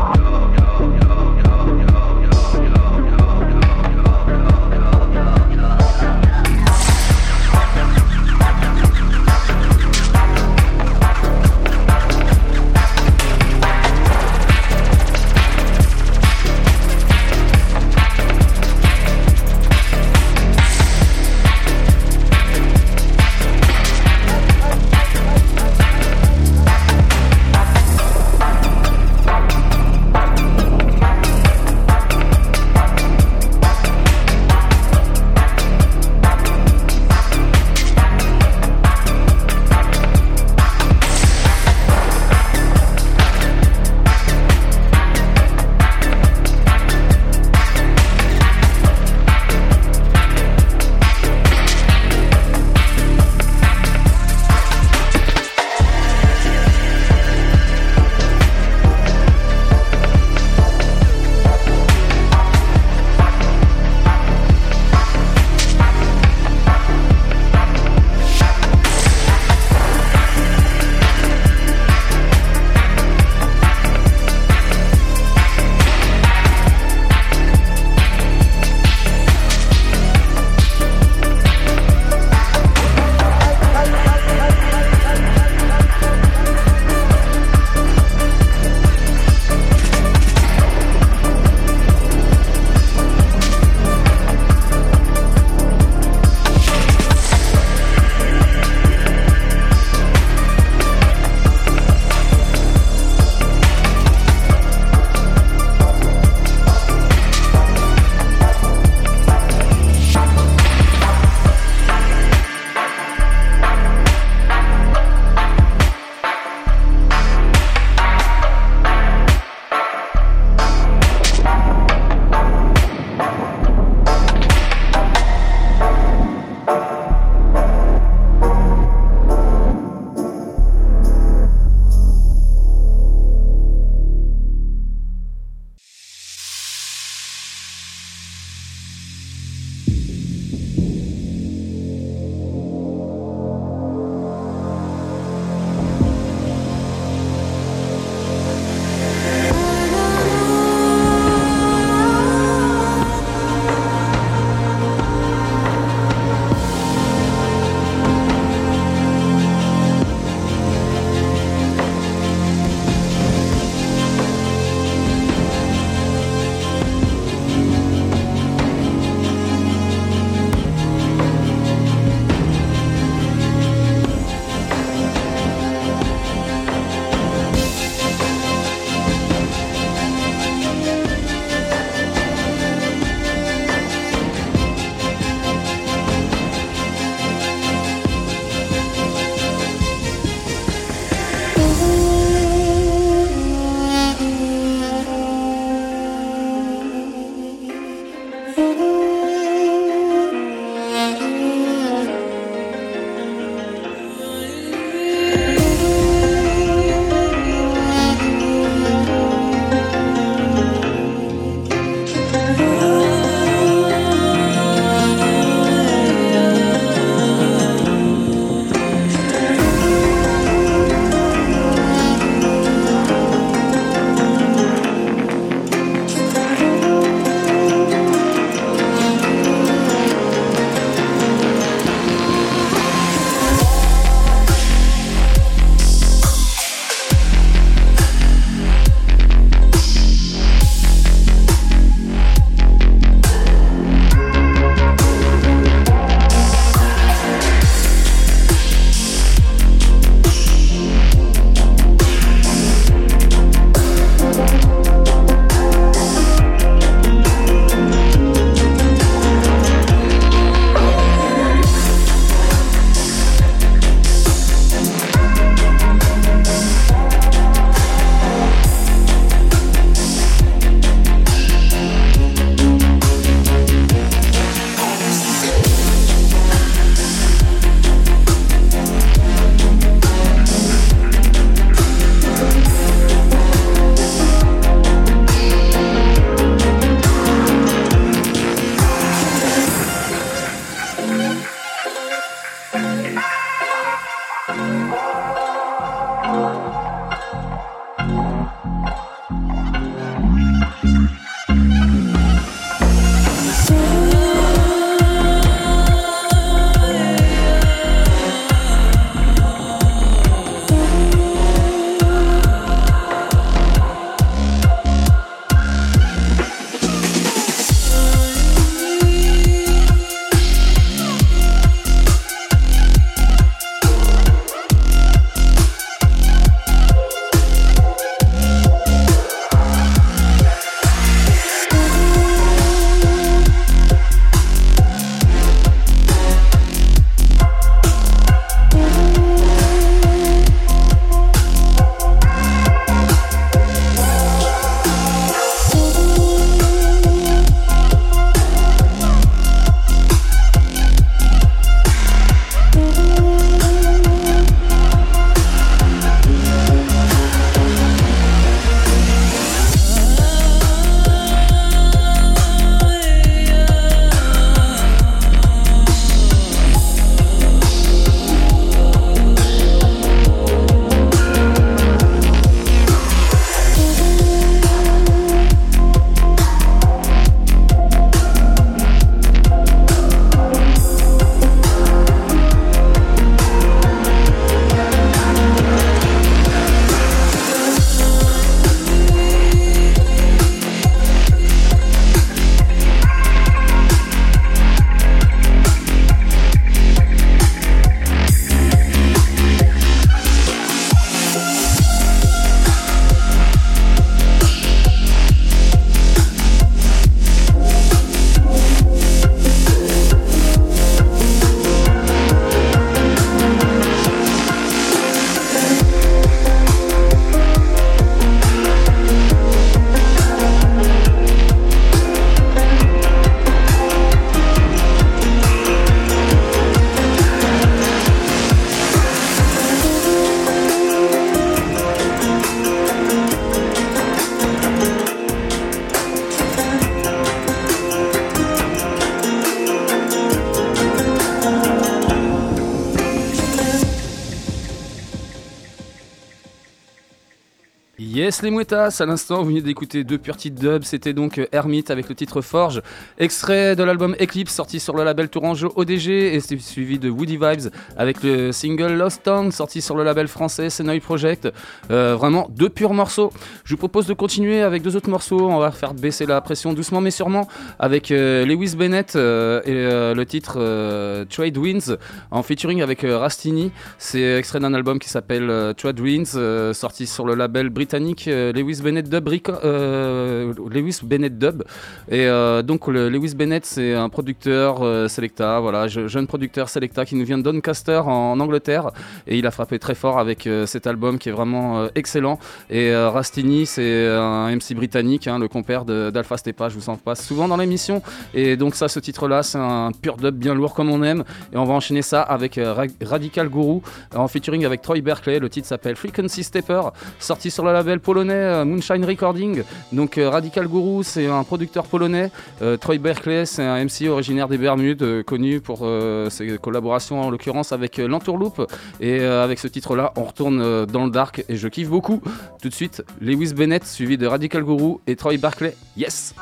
les mouettas, à l'instant, vous venez d'écouter deux pure petites dubs. C'était donc euh, Hermit avec le titre Forge, extrait de l'album Eclipse sorti sur le label Tourangeau ODG et suivi de Woody Vibes avec le single Lost Tongue sorti sur le label français Senoi Project. Euh, vraiment deux purs morceaux. Je vous propose de continuer avec deux autres morceaux. On va faire baisser la pression doucement mais sûrement avec euh, Lewis Bennett et le titre Trade Winds en featuring avec Rastini. C'est extrait d'un album qui s'appelle Trade Winds sorti sur le label britannique euh, Lewis Bennett Dub, euh, Lewis Bennett Dub. Et euh, donc le Lewis Bennett, c'est un producteur Selecta, voilà, je- jeune producteur Selecta qui nous vient de Doncaster en, Angleterre. Et il a frappé très fort avec cet album qui est vraiment excellent. Et Rastini, c'est un MC britannique, hein, le compère d'Alpha Stepa, je vous en passe souvent dans l'émission. Et donc ça, ce titre-là, c'est un pur dub bien lourd comme on aime. Et on va enchaîner ça avec Ra- Radical Guru en featuring avec Troy Berkeley. Le titre s'appelle Frequency Stepper, sorti sur le label euh, Moonshine Recording. Donc euh, Radical Guru, c'est un producteur polonais. Euh, Troy Berkeley, c'est un MC originaire des Bermudes, connu pour ses collaborations en l'occurrence avec l'Entourloupe. Et avec ce titre-là, on retourne dans le dark et je kiffe beaucoup. Tout de suite, Lewis Bennett suivi de Radical Guru et Troy Berkeley. Yes!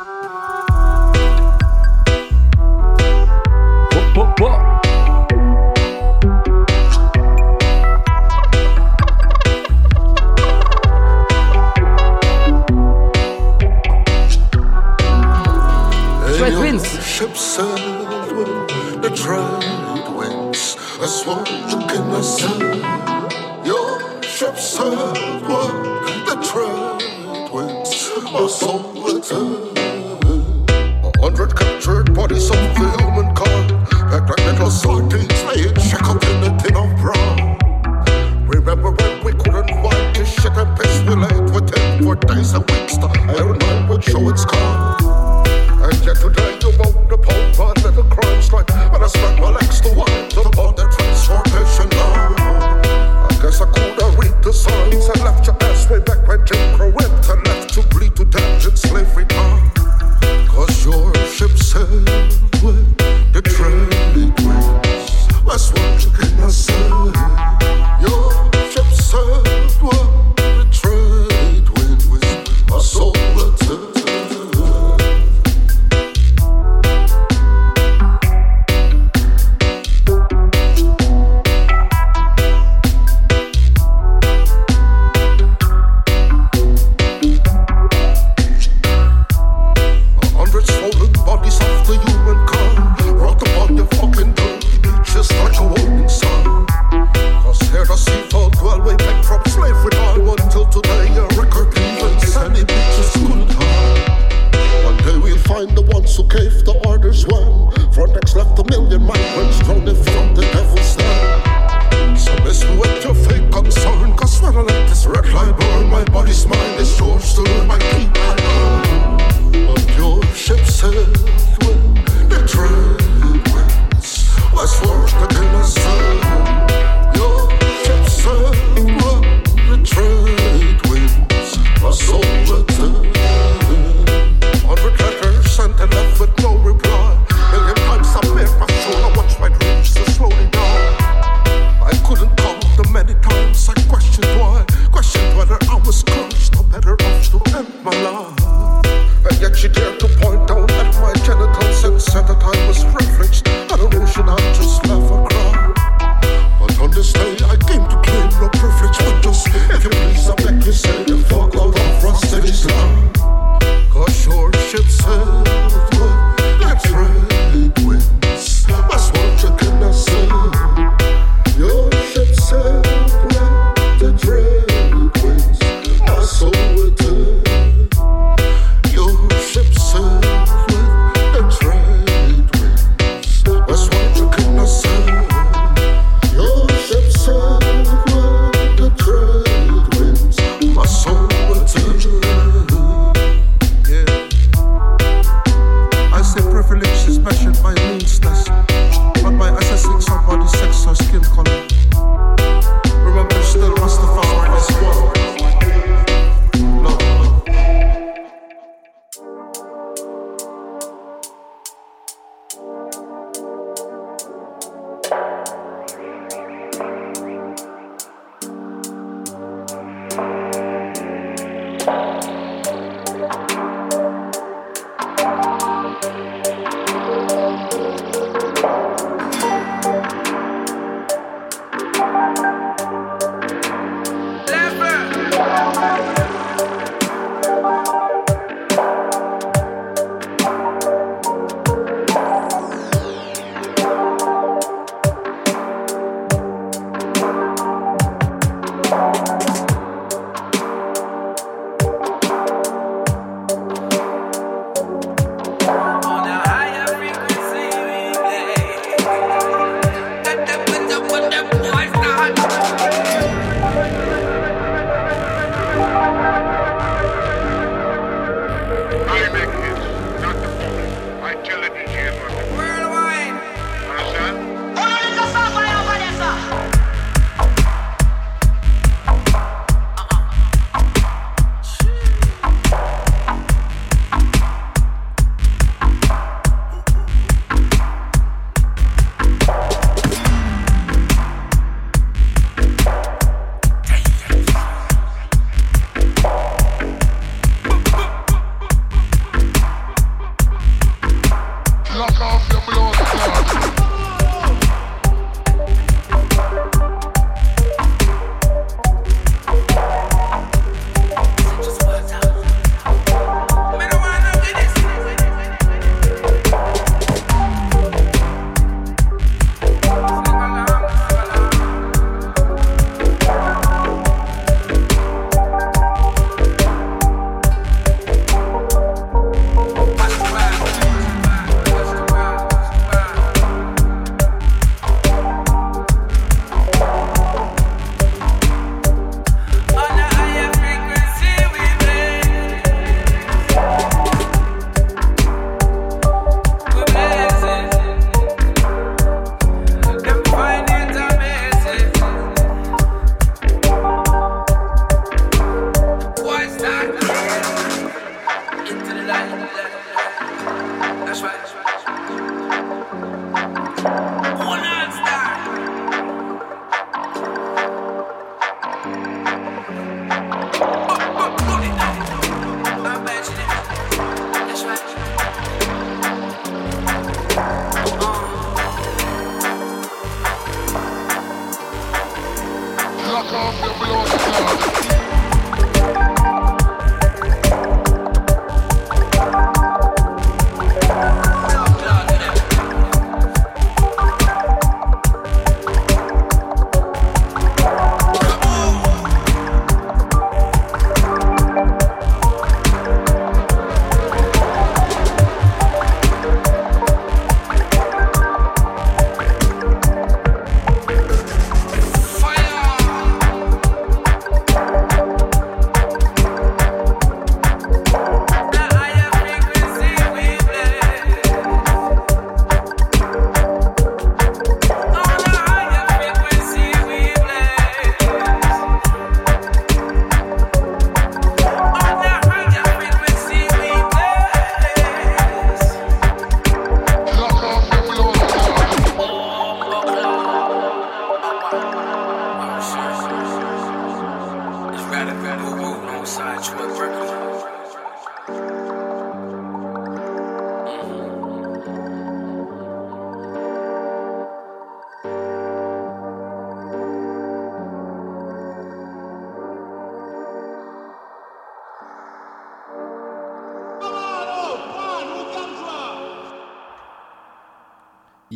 Ship sailed with the trade winds. That's what you the say. Your ship sailed with the trade winds. A soul return. A hundred captured bodies of the humankind. Packed like little sardines, laying shackled in a tin of brown. Remember when we couldn't wipe this shit and piss we laid within for days and weeks? The iron mind would show its calm. And yet today spread my legs to upon the transformation line I guess I could have read the signs and left your ass way back when Jim Crow whipped left to bleed to death in slavery. Time Cause your ship sailed with the trade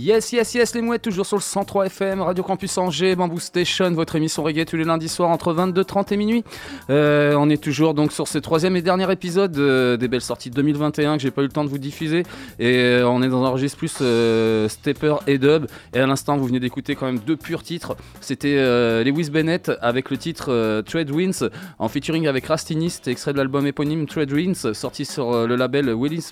Yes, yes, yes, les mouettes, toujours sur le 103 FM, Radio Campus Angers, Bamboo Station, votre émission reggae tous les lundis soirs entre 22h30 et minuit. Euh, on est toujours donc sur ce troisième et dernier épisode euh, des belles sorties de 2021 que j'ai pas eu le temps de vous diffuser. Et euh, on est dans un registre plus stepper et dub. Et à l'instant, vous venez d'écouter quand même deux purs titres. C'était Lewis Bennett avec le titre Trade Winds en featuring avec Rastinist, extrait de l'album éponyme Trade Winds, sorti sur le label Willis-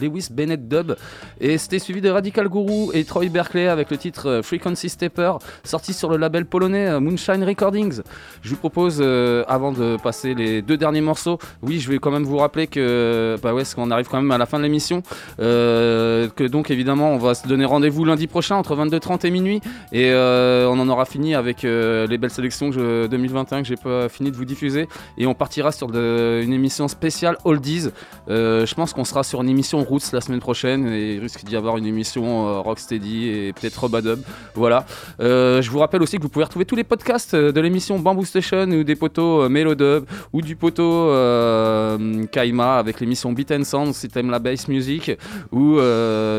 Lewis Bennett Dub. Et c'était suivi de Radical Guru et Troy Berkeley avec le titre euh, Frequency Stepper, sorti sur le label polonais euh, Moonshine Recordings. Je vous propose, euh, avant de passer les deux derniers morceaux, oui, je vais quand même vous rappeler que, bah ouais, qu'on arrive quand même à la fin de l'émission, que donc évidemment, on va se donner rendez-vous lundi prochain entre 22h30 et minuit, et on en aura fini avec les belles sélections que je- 2021 que j'ai pas fini de vous diffuser, et on partira sur une émission spéciale Oldies. Je pense qu'on sera sur une émission Roots la semaine prochaine, et il risque d'y avoir une émission euh, Rocksteady et peut-être Robadub. Voilà. Euh, je vous rappelle aussi que vous pouvez retrouver tous les podcasts euh, de l'émission Bamboo Station ou des poteaux euh, Melodub ou du poteau Kaima avec l'émission Beat and Sound si t'aimes la bass music ou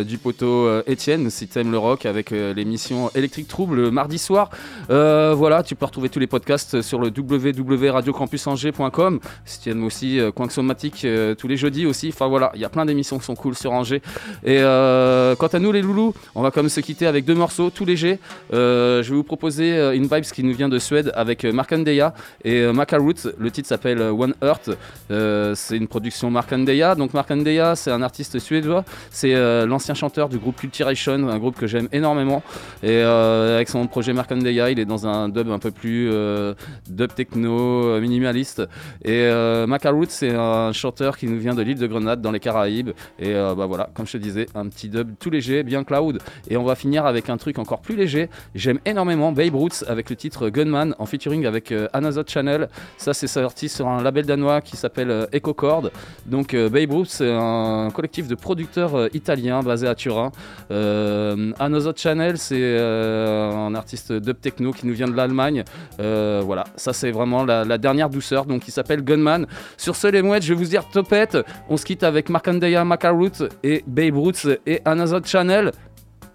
du poteau Étienne si t'aimes le rock avec l'émission Electric Trouble le mardi soir. Voilà, tu peux retrouver tous les podcasts sur le www.radiocampusangers.com. Si tu aimes aussi Coin tous les jeudis aussi. Enfin voilà, il y a plein d'émissions qui sont cool sur Angers. Et quant à nous les loulous, on va même se quitter avec deux morceaux tout légers. Euh, je vais vous proposer euh, une vibes qui nous vient de Suède avec euh, Markandeya et euh, Macaroot. Le titre s'appelle euh, One Earth. Euh, c'est une production Markandeya. Donc Markandeya, c'est un artiste suédois. C'est euh, l'ancien chanteur du groupe Culturation, un groupe que j'aime énormément. Et euh, avec son projet Markandeya, il est dans un dub un peu plus euh, dub techno, euh, minimaliste. Et euh, Macaroot, c'est un chanteur qui nous vient de l'île de Grenade dans les Caraïbes. Et euh, bah voilà, comme je te disais, un petit dub tout léger, bien cloud. Et on va finir avec un truc encore plus léger. J'aime énormément Babe Roots avec le titre Gunman en featuring avec euh, Channel. Ça, c'est sorti sur un label danois qui s'appelle euh, Echo Chord. Donc, euh, Babe Roots, c'est un collectif de producteurs euh, italiens basé à Turin. Euh, Another Channel, c'est euh, un artiste dub techno qui nous vient de l'Allemagne. Voilà, ça, c'est vraiment la, la dernière douceur. Donc, il s'appelle Gunman. Sur ce, les mouettes, je vais vous dire topette. On se quitte avec Markandeya Macaroot et Babe Roots et Another Channel.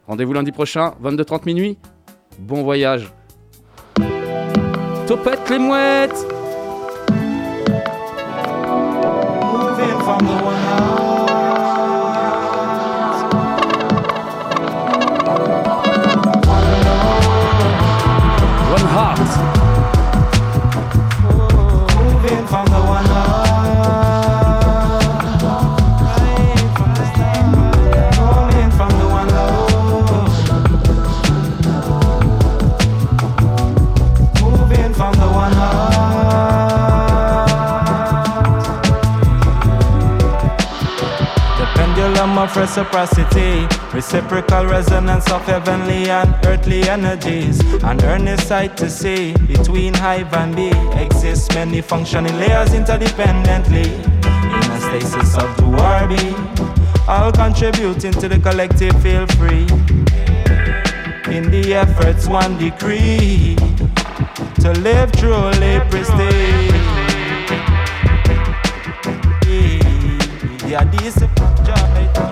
Rendez-vous lundi prochain, 22h30 minuit. Bon voyage. Topette les mouettes of reciprocity, reciprocal resonance of heavenly and earthly energies. An earnest sight to see between hive and bee exists many functioning layers interdependently. In a stasis of the warby, all contributing to the collective feel free. In the efforts, one decree to live truly pristine. Yeah, this joy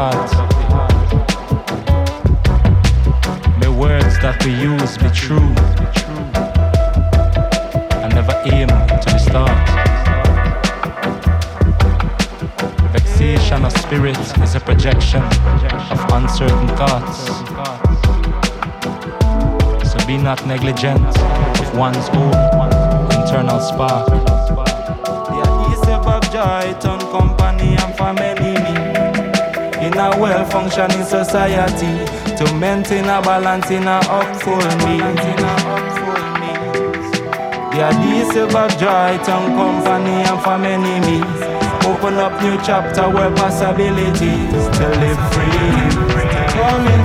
heart. Words that we use be true and never aim to distort. Vexation of spirit is a projection of uncertain thoughts. So be not negligent of one's own internal spark. The adhesive of joy company and family a well functioning society to maintain a balance in a upful means. The adhesive of joy turn company and family Open open up new chapter where possibilities to live free. Coming